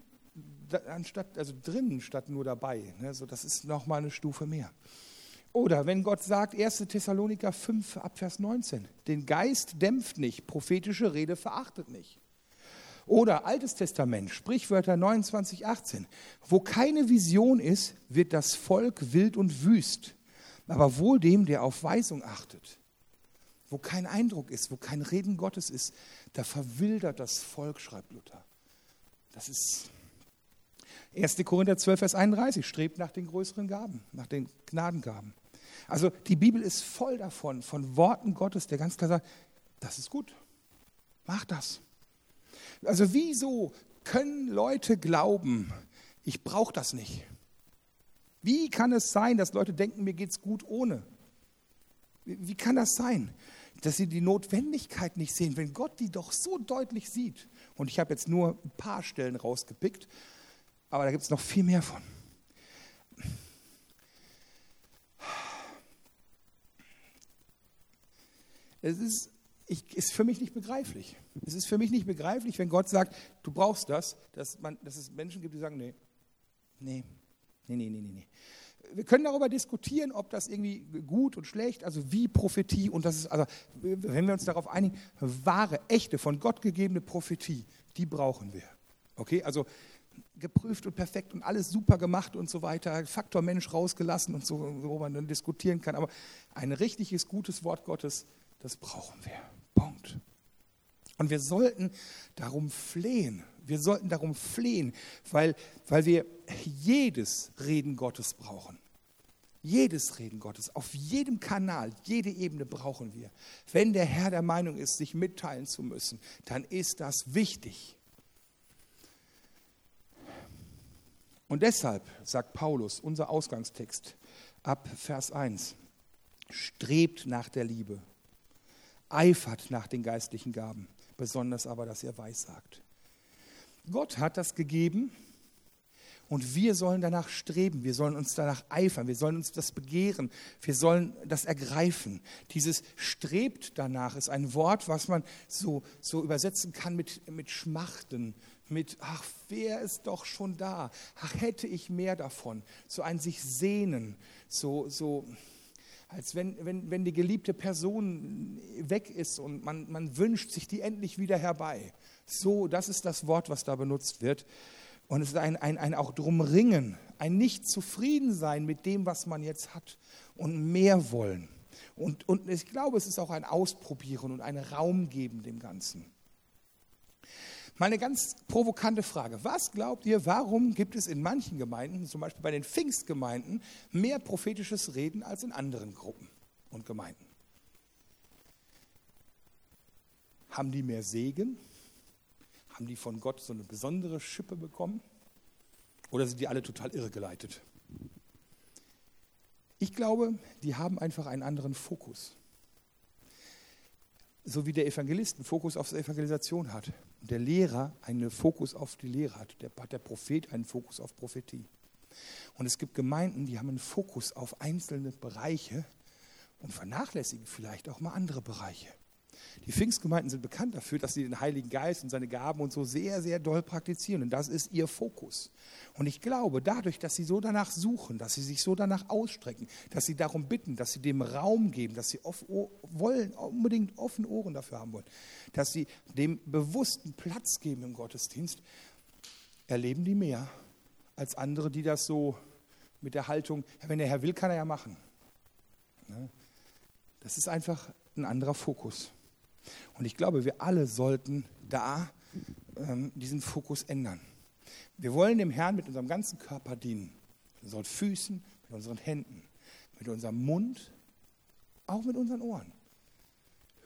anstatt, also drinnen statt nur dabei. Ne? So, das ist nochmal eine Stufe mehr. Oder wenn Gott sagt, 1. Thessaloniker 5, Abvers 19, den Geist dämpft nicht, prophetische Rede verachtet nicht. Oder Altes Testament, Sprichwörter 29, 18. Wo keine Vision ist, wird das Volk wild und wüst, aber wohl dem, der auf Weisung achtet. Wo kein Eindruck ist, wo kein Reden Gottes ist, da verwildert das Volk, schreibt Luther. Das ist, 1. Korinther 12, Vers 31, strebt nach den größeren Gaben, nach den Gnadengaben. Also die Bibel ist voll davon, von Worten Gottes, der ganz klar sagt, das ist gut, mach das. Also wieso können Leute glauben, ich brauche das nicht? Wie kann es sein, dass Leute denken, mir geht es gut ohne? Wie kann das sein, dass sie die Notwendigkeit nicht sehen, wenn Gott die doch so deutlich sieht? Und ich habe jetzt nur ein paar Stellen rausgepickt, aber da gibt es noch viel mehr von. Es ist, ich, ist für mich nicht begreiflich. Es ist für mich nicht begreiflich, wenn Gott sagt, du brauchst das, dass, man, dass es Menschen gibt, die sagen, nee, nee, nee, nee, nee, nee. Wir können darüber diskutieren, ob das irgendwie gut und schlecht, also wie Prophetie und das ist, also wenn wir uns darauf einigen, wahre, echte, von Gott gegebene Prophetie, die brauchen wir. Okay, also geprüft und perfekt und alles super gemacht und so weiter, Faktor Mensch rausgelassen und so, wo man dann diskutieren kann. Aber ein richtiges, gutes Wort Gottes, das brauchen wir. Punkt. Und wir sollten darum flehen. Wir sollten darum flehen, weil, weil wir jedes Reden Gottes brauchen. Jedes Reden Gottes, auf jedem Kanal, jede Ebene brauchen wir. Wenn der Herr der Meinung ist, sich mitteilen zu müssen, dann ist das wichtig. Und deshalb sagt Paulus, unser Ausgangstext ab Vers 1, strebt nach der Liebe, eifert nach den geistlichen Gaben, besonders aber, dass ihr weissagt. Gott hat das gegeben und wir sollen danach streben, wir sollen uns danach eifern, wir sollen uns das begehren, wir sollen das ergreifen. Dieses strebt danach ist ein Wort, was man so, so übersetzen kann mit, mit Schmachten, mit, ach, wer ist doch schon da? Ach, hätte ich mehr davon. So ein sich sehnen, so, so als wenn, wenn, wenn die geliebte Person weg ist und man, man wünscht sich die endlich wieder herbei. So, das ist das Wort, was da benutzt wird. Und es ist ein, ein, ein auch drum ringen, ein nicht zufrieden sein mit dem, was man jetzt hat und mehr wollen. Und, und ich glaube, es ist auch ein Ausprobieren und einen Raum geben dem Ganzen. Mal eine ganz provokante Frage. Was glaubt ihr, warum gibt es in manchen Gemeinden, zum Beispiel bei den Pfingstgemeinden, mehr prophetisches Reden als in anderen Gruppen und Gemeinden? Haben die mehr Segen? Haben die von Gott so eine besondere Schippe bekommen? Oder sind die alle total irregeleitet? Ich glaube, die haben einfach einen anderen Fokus. So wie der Evangelist einen Fokus auf Evangelisation hat der Lehrer einen Fokus auf die Lehre hat, der, hat der Prophet einen Fokus auf Prophetie. Und es gibt Gemeinden, die haben einen Fokus auf einzelne Bereiche und vernachlässigen vielleicht auch mal andere Bereiche. Die Pfingstgemeinden sind bekannt dafür, dass sie den Heiligen Geist und seine Gaben und so sehr, sehr doll praktizieren. Und das ist ihr Fokus. Und ich glaube, dadurch, dass sie so danach suchen, dass sie sich so danach ausstrecken, dass sie darum bitten, dass sie dem Raum geben, dass sie off, wollen, unbedingt offene Ohren dafür haben wollen, dass sie dem bewussten Platz geben im Gottesdienst, erleben die mehr als andere, die das so mit der Haltung, wenn der Herr will, kann er ja machen. Ne? Das ist einfach ein anderer Fokus. Und ich glaube, wir alle sollten da ähm, diesen Fokus ändern. Wir wollen dem Herrn mit unserem ganzen Körper dienen. Mit unseren Füßen, mit unseren Händen, mit unserem Mund, auch mit unseren Ohren.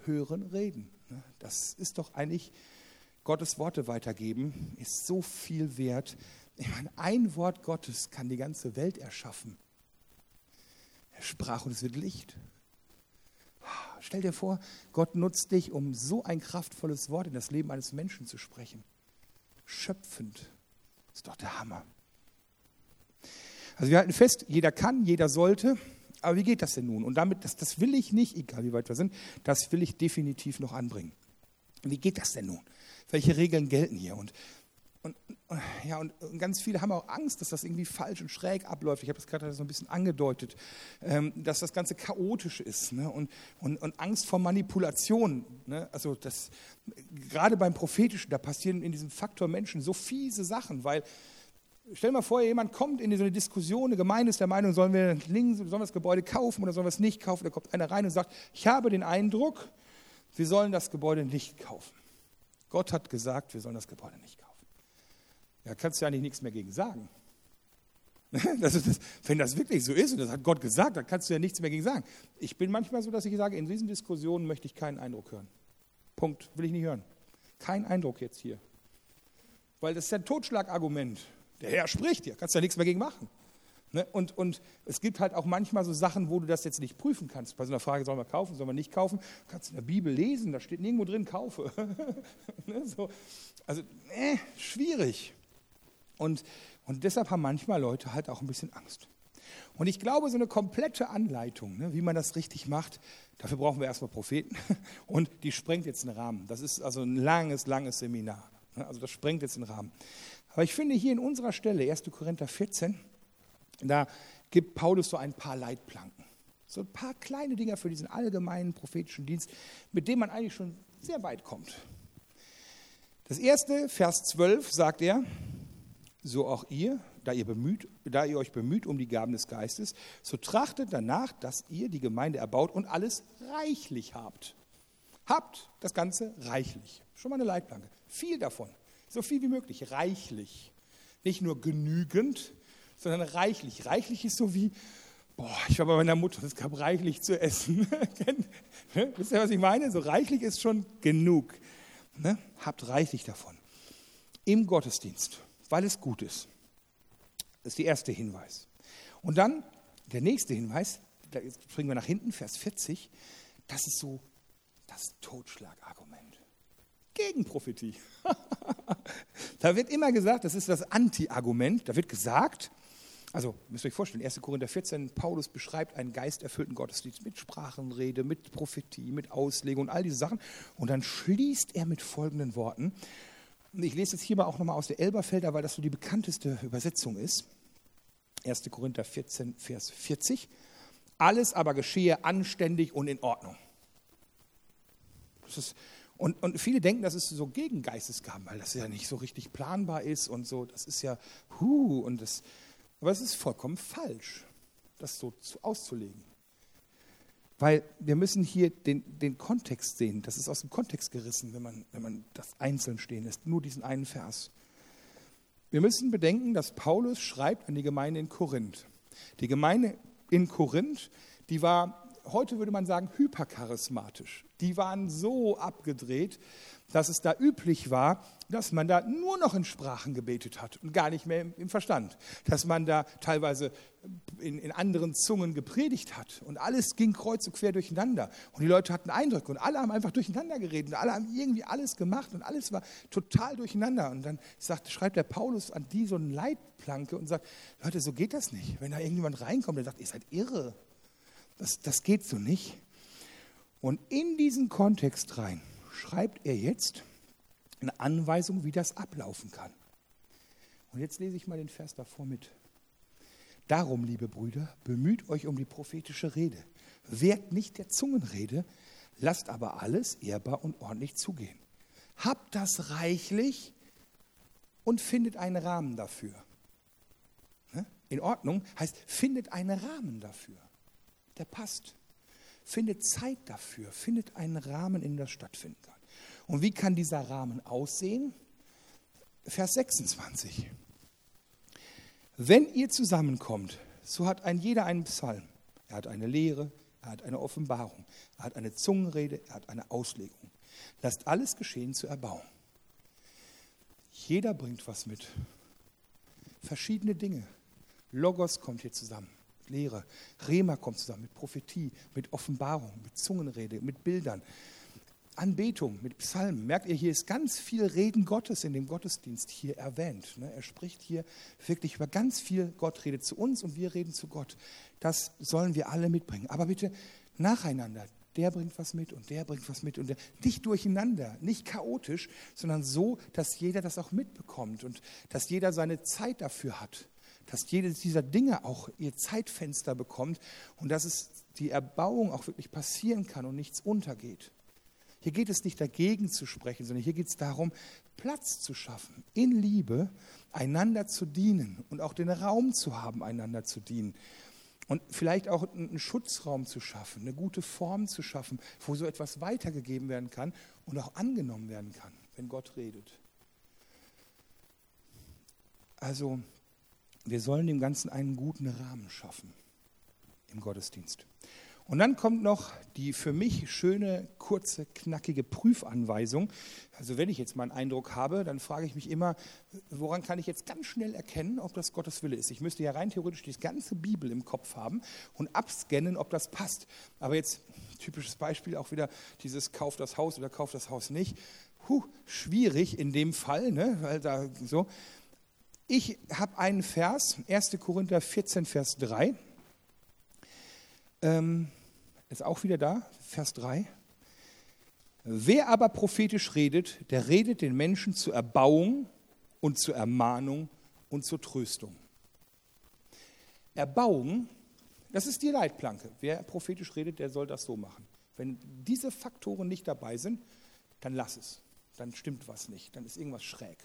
Hören, reden. Ne? Das ist doch eigentlich Gottes Worte weitergeben, ist so viel wert. Ich meine, ein Wort Gottes kann die ganze Welt erschaffen. Er sprach und es wird Licht. Stell dir vor, Gott nutzt dich, um so ein kraftvolles Wort in das Leben eines Menschen zu sprechen. Schöpfend. Ist doch der Hammer. Also wir halten fest, jeder kann, jeder sollte. Aber wie geht das denn nun? Und damit, das, das will ich nicht, egal wie weit wir sind, das will ich definitiv noch anbringen. Wie geht das denn nun? Welche Regeln gelten hier? Und und, ja, und ganz viele haben auch Angst, dass das irgendwie falsch und schräg abläuft. Ich habe das gerade so ein bisschen angedeutet, ähm, dass das Ganze chaotisch ist ne? und, und, und Angst vor Manipulation. Ne? Also das, gerade beim Prophetischen, da passieren in diesem Faktor Menschen so fiese Sachen, weil stell mal vor, jemand kommt in so eine Diskussion, eine Gemeinde ist der Meinung, sollen wir, sollen wir das Gebäude kaufen oder sollen wir es nicht kaufen? Da kommt einer rein und sagt, ich habe den Eindruck, wir sollen das Gebäude nicht kaufen. Gott hat gesagt, wir sollen das Gebäude nicht kaufen. Ja, kannst du ja eigentlich nichts mehr gegen sagen. *laughs* Das das, wenn das wirklich so ist und das hat Gott gesagt, dann kannst du ja nichts mehr gegen sagen. Ich bin manchmal so, dass ich sage, in diesen Diskussionen möchte ich keinen Eindruck hören. Punkt, will ich nicht hören. Kein Eindruck jetzt hier. Weil das ist ja ein Totschlagargument. Der Herr spricht ja, kannst du ja nichts mehr gegen machen. Ne? Und, und es gibt halt auch manchmal so Sachen, wo du das jetzt nicht prüfen kannst. Bei so einer Frage, soll man kaufen, soll man nicht kaufen? Du kannst in der Bibel lesen, da steht nirgendwo drin, kaufe. *laughs* ne? so. Also, äh, schwierig. Und, und deshalb haben manchmal Leute halt auch ein bisschen Angst. Und ich glaube, so eine komplette Anleitung, ne, wie man das richtig macht, dafür brauchen wir erstmal Propheten. *laughs* Und die sprengt jetzt den Rahmen. Das ist also ein langes, langes Seminar. Ne? Also das sprengt jetzt den Rahmen. Aber ich finde hier in unserer Stelle, 1. Korinther 14, da gibt Paulus so ein paar Leitplanken. So ein paar kleine Dinge für diesen allgemeinen prophetischen Dienst, mit dem man eigentlich schon sehr weit kommt. Das erste, Vers 12, sagt er, so auch ihr, da ihr, bemüht, da ihr euch bemüht um die Gaben des Geistes, so trachtet danach, dass ihr die Gemeinde erbaut und alles reichlich habt. Habt das Ganze reichlich. Schon mal eine Leitplanke. Viel davon. So viel wie möglich. Reichlich. Nicht nur genügend, sondern reichlich. Reichlich ist so wie, boah, ich war bei meiner Mutter, es gab reichlich zu essen. *laughs* Ne? Wisst ihr, was ich meine? So reichlich ist schon genug. Ne? Habt reichlich davon. Im Gottesdienst, weil es gut ist. Das ist der erste Hinweis. Und dann der nächste Hinweis, da springen wir nach hinten, Vers 40, das ist so das Totschlagargument. Gegen Prophetie. *laughs* da wird immer gesagt, das ist das Anti-Argument. Da wird gesagt, also müsst ihr euch vorstellen, 1. Korinther 14, Paulus beschreibt einen geisterfüllten Gottesdienst mit Sprachenrede, mit Prophetie, mit Auslegung und all diese Sachen. Und dann schließt er mit folgenden Worten. Ich lese jetzt hier mal auch nochmal aus der Elberfelder, weil das so die bekannteste Übersetzung ist. 1. Korinther 14, Vers 40. Alles aber geschehe anständig und in Ordnung. Ist, und, und, viele denken, das ist so gegen Geistesgaben, weil das ja nicht so richtig planbar ist und so. Das ist ja, hu, und das, aber es ist vollkommen falsch, das so zu, auszulegen. Weil wir müssen hier den, den Kontext sehen. Das ist aus dem Kontext gerissen, wenn man, wenn man das einzeln stehen lässt. Nur diesen einen Vers. Wir müssen bedenken, dass Paulus schreibt an die Gemeinde in Korinth. Die Gemeinde in Korinth, die war, heute würde man sagen, hypercharismatisch. Die waren so abgedreht, dass es da üblich war, dass man da nur noch in Sprachen gebetet hat und gar nicht mehr im, Verstand. Dass man da teilweise in, in, anderen Zungen gepredigt hat und alles ging kreuz und quer durcheinander. Und die Leute hatten Eindrücke und alle haben einfach durcheinander geredet und alle haben irgendwie alles gemacht und alles war total durcheinander. Und dann sagt, schreibt der Paulus an die so eine Leitplanke und sagt, Leute, so geht das nicht. Wenn da irgendjemand reinkommt, der sagt, ihr seid irre. Das, das geht so nicht. Und in diesen Kontext rein schreibt er jetzt eine Anweisung, wie das ablaufen kann. Und jetzt lese ich mal den Vers davor mit. Darum, liebe Brüder, bemüht euch um die prophetische Rede. Wehrt nicht der Zungenrede, lasst aber alles ehrbar und ordentlich zugehen. Habt das reichlich und findet einen Rahmen dafür. Ne? In Ordnung heißt, findet einen Rahmen dafür. Der passt. Findet Zeit dafür, findet einen Rahmen, in dem das stattfinden kann. Und wie kann dieser Rahmen aussehen? Vers 26. Wenn ihr zusammenkommt, so hat ein jeder einen Psalm. Er hat eine Lehre, er hat eine Offenbarung, er hat eine Zungenrede, er hat eine Auslegung. Lasst alles geschehen zur Erbauung. Jeder bringt was mit. Verschiedene Dinge. Logos kommt hier zusammen. Lehre. Rema kommt zusammen mit Prophetie, mit Offenbarung, mit Zungenrede, mit Bildern. Anbetung, mit Psalmen. Merkt ihr, hier ist ganz viel Reden Gottes in dem Gottesdienst hier erwähnt. Ne? Er spricht hier wirklich über ganz viel. Gott redet zu uns und wir reden zu Gott. Das sollen wir alle mitbringen. Aber bitte nacheinander. Der bringt was mit und der bringt was mit. Und der, nicht durcheinander, nicht chaotisch, sondern so, dass jeder das auch mitbekommt und dass jeder seine Zeit dafür hat. Dass jedes dieser Dinge auch ihr Zeitfenster bekommt und dass es die Erbauung auch wirklich passieren kann und nichts untergeht. Hier geht es nicht dagegen zu sprechen, sondern hier geht es darum, Platz zu schaffen, in Liebe einander zu dienen und auch den Raum zu haben, einander zu dienen. Und vielleicht auch einen Schutzraum zu schaffen, eine gute Form zu schaffen, wo so etwas weitergegeben werden kann und auch angenommen werden kann, wenn Gott redet. Also, wir sollen dem Ganzen einen guten Rahmen schaffen im Gottesdienst. Und dann kommt noch die für mich schöne, kurze, knackige Prüfanweisung. Also wenn ich jetzt mal einen Eindruck habe, dann frage ich mich immer, woran kann ich jetzt ganz schnell erkennen, ob das Gottes Wille ist. Ich müsste ja rein theoretisch die ganze Bibel im Kopf haben und abscannen, ob das passt. Aber jetzt, typisches Beispiel, auch wieder dieses Kauf das Haus oder Kauf das Haus nicht. Huh, schwierig in dem Fall, ne? weil da so. Ich habe einen Vers, 1. Korinther 14, Vers 3. Ähm, ist auch wieder da, Vers 3. Wer aber prophetisch redet, der redet den Menschen zur Erbauung und zur Ermahnung und zur Tröstung. Erbauung, das ist die Leitplanke. Wer prophetisch redet, der soll das so machen. Wenn diese Faktoren nicht dabei sind, dann lass es. Dann stimmt was nicht. Dann ist irgendwas schräg.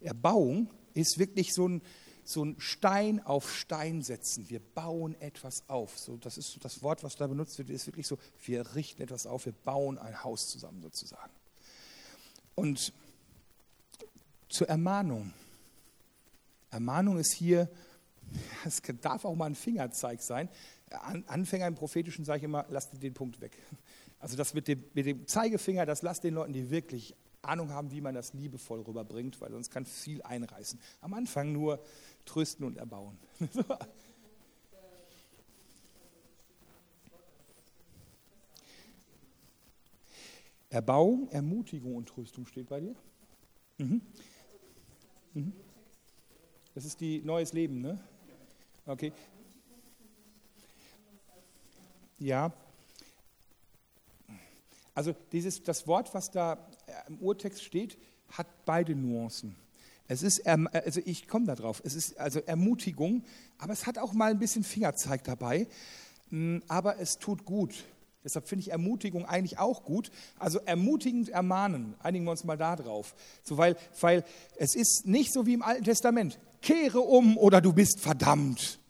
Erbauung ist wirklich so ein, so ein Stein auf Stein setzen. Wir bauen etwas auf. So, das ist das Wort, was da benutzt wird, ist wirklich so, wir richten etwas auf, wir bauen ein Haus zusammen sozusagen. Und zur Ermahnung. Ermahnung ist hier, *laughs* es darf auch mal ein Fingerzeig sein. Anfänger im Prophetischen sage ich immer, lasst den Punkt weg. Also das mit dem, mit dem Zeigefinger, das lasst den Leuten, die wirklich Ahnung haben, wie man das liebevoll rüberbringt, weil sonst kann viel einreißen. Am Anfang nur trösten und erbauen. *laughs* Erbauung, Ermutigung und Tröstung steht bei dir. Mhm. Mhm. Das ist die neues Leben, ne? Okay. Ja. Also dieses, das Wort, was da im Urtext steht, hat beide Nuancen. Es ist, also ich komme da drauf, es ist also Ermutigung, aber es hat auch mal ein bisschen Fingerzeig dabei, hm, aber es tut gut. Deshalb finde ich Ermutigung eigentlich auch gut. Also ermutigend ermahnen, einigen wir uns mal da drauf. So, weil, weil es ist nicht so wie im Alten Testament, kehre um oder du bist verdammt.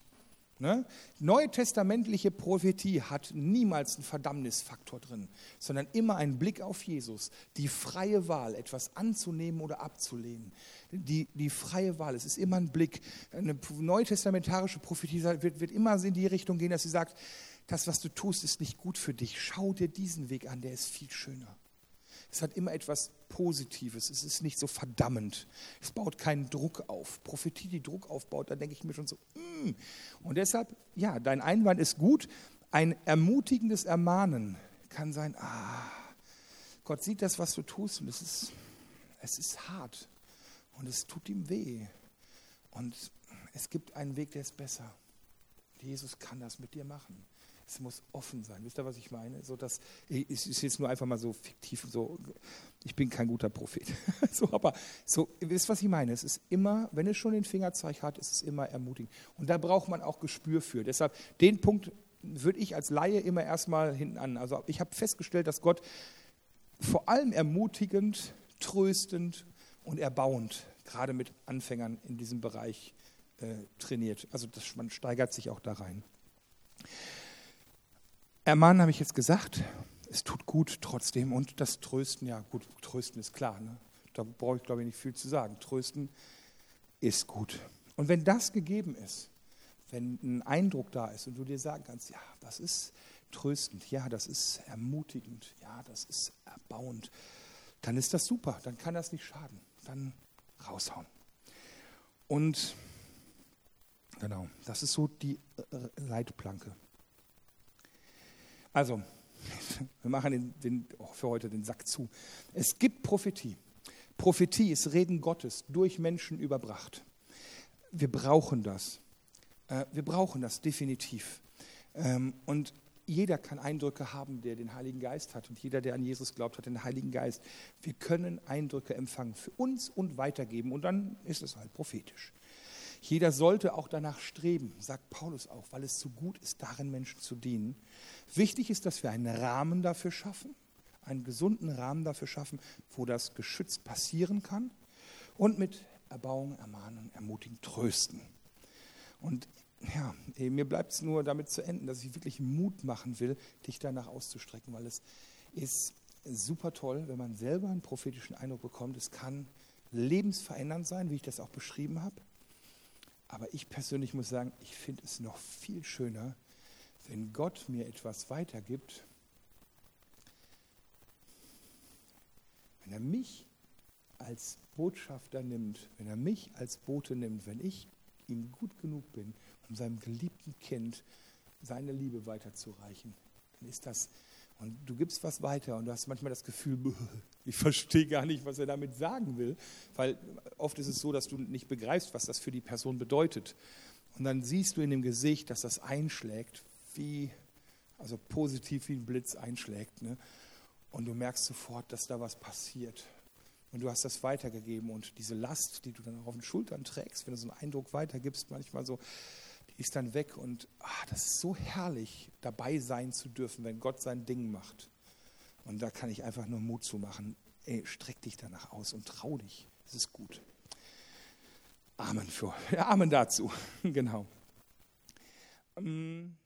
Ne? Neutestamentliche Prophetie hat niemals einen Verdammnisfaktor drin, sondern immer einen Blick auf Jesus, die freie Wahl, etwas anzunehmen oder abzulehnen. Die, die freie Wahl, es ist immer ein Blick. Eine neutestamentarische Prophetie wird, wird immer in die Richtung gehen, dass sie sagt, das, was du tust, ist nicht gut für dich. Schau dir diesen Weg an, der ist viel schöner. Es hat immer etwas Positives. Es ist nicht so verdammend. Es baut keinen Druck auf. Prophetie, die Druck aufbaut, da denke ich mir schon so. Mm. Und deshalb, ja, dein Einwand ist gut. Ein ermutigendes Ermahnen kann sein, ah, Gott sieht das, was du tust, und es ist, es ist hart. Und es tut ihm weh. Und es gibt einen Weg, der ist besser. Jesus kann das mit dir machen. Es muss offen sein. Wisst ihr, was ich meine? So, dass, es ist jetzt nur einfach mal so fiktiv. So, ich bin kein guter Prophet. *laughs* so, aber so, wisst ihr, was ich meine? Es ist immer, wenn es schon den Fingerzeig hat, ist es immer ermutigend. Und da braucht man auch Gespür für. Deshalb, den Punkt würde ich als Laie immer erstmal hinten an. Also ich habe festgestellt, dass Gott vor allem ermutigend, tröstend und erbauend, gerade mit Anfängern in diesem Bereich äh, trainiert. Also das, man steigert sich auch da rein. Ermahnen habe ich jetzt gesagt, es tut gut trotzdem und das Trösten, ja gut, Trösten ist klar, ne? da brauche ich glaube ich nicht viel zu sagen. Trösten ist gut. Und wenn das gegeben ist, wenn ein Eindruck da ist und du dir sagen kannst, ja, das ist tröstend, ja, das ist ermutigend, ja, das ist erbauend, dann ist das super, dann kann das nicht schaden, dann raushauen. Und genau, das ist so die äh, Leitplanke. Also, *laughs* wir machen den, den, oh, für heute den Sack zu. Es gibt Prophetie. Prophetie ist Reden Gottes durch Menschen überbracht. Wir brauchen das. Äh, wir brauchen das definitiv. Ähm, und jeder kann Eindrücke haben, der den Heiligen Geist hat. Und jeder, der an Jesus glaubt, hat den Heiligen Geist. Wir können Eindrücke empfangen für uns und weitergeben. Und dann ist es halt prophetisch. Jeder sollte auch danach streben, sagt Paulus auch, weil es so gut ist, darin Menschen zu dienen. Wichtig ist, dass wir einen Rahmen dafür schaffen, einen gesunden Rahmen dafür schaffen, wo das geschützt passieren kann und mit Erbauung, Ermahnen, Ermutigen, Trösten. Und ja, mir bleibt es nur damit zu enden, dass ich wirklich Mut machen will, dich danach auszustrecken, weil es ist super toll, wenn man selber einen prophetischen Eindruck bekommt. Es kann lebensverändernd sein, wie ich das auch beschrieben habe. Aber ich persönlich muss sagen, ich finde es noch viel schöner, wenn Gott mir etwas weitergibt, wenn er mich als Botschafter nimmt, wenn er mich als Bote nimmt, wenn ich ihm gut genug bin, um seinem geliebten Kind seine Liebe weiterzureichen, dann ist das, und du gibst was weiter und du hast manchmal das Gefühl, *laughs* ich verstehe gar nicht, was er damit sagen will, weil oft ist es so, dass du nicht begreifst, was das für die Person bedeutet. Und dann siehst du in dem Gesicht, dass das einschlägt, wie, also positiv wie ein Blitz einschlägt. Ne? Und du merkst sofort, dass da was passiert. Und du hast das weitergegeben und diese Last, die du dann auf den Schultern trägst, wenn du so einen Eindruck weitergibst, manchmal so, ist dann weg. Und ach, das ist so herrlich, dabei sein zu dürfen, wenn Gott sein Ding macht. Und da kann ich einfach nur Mut zu machen. Ey, streck dich danach aus und trau dich. Es ist gut. Amen für, *laughs* Amen dazu. *laughs* genau. Ähm,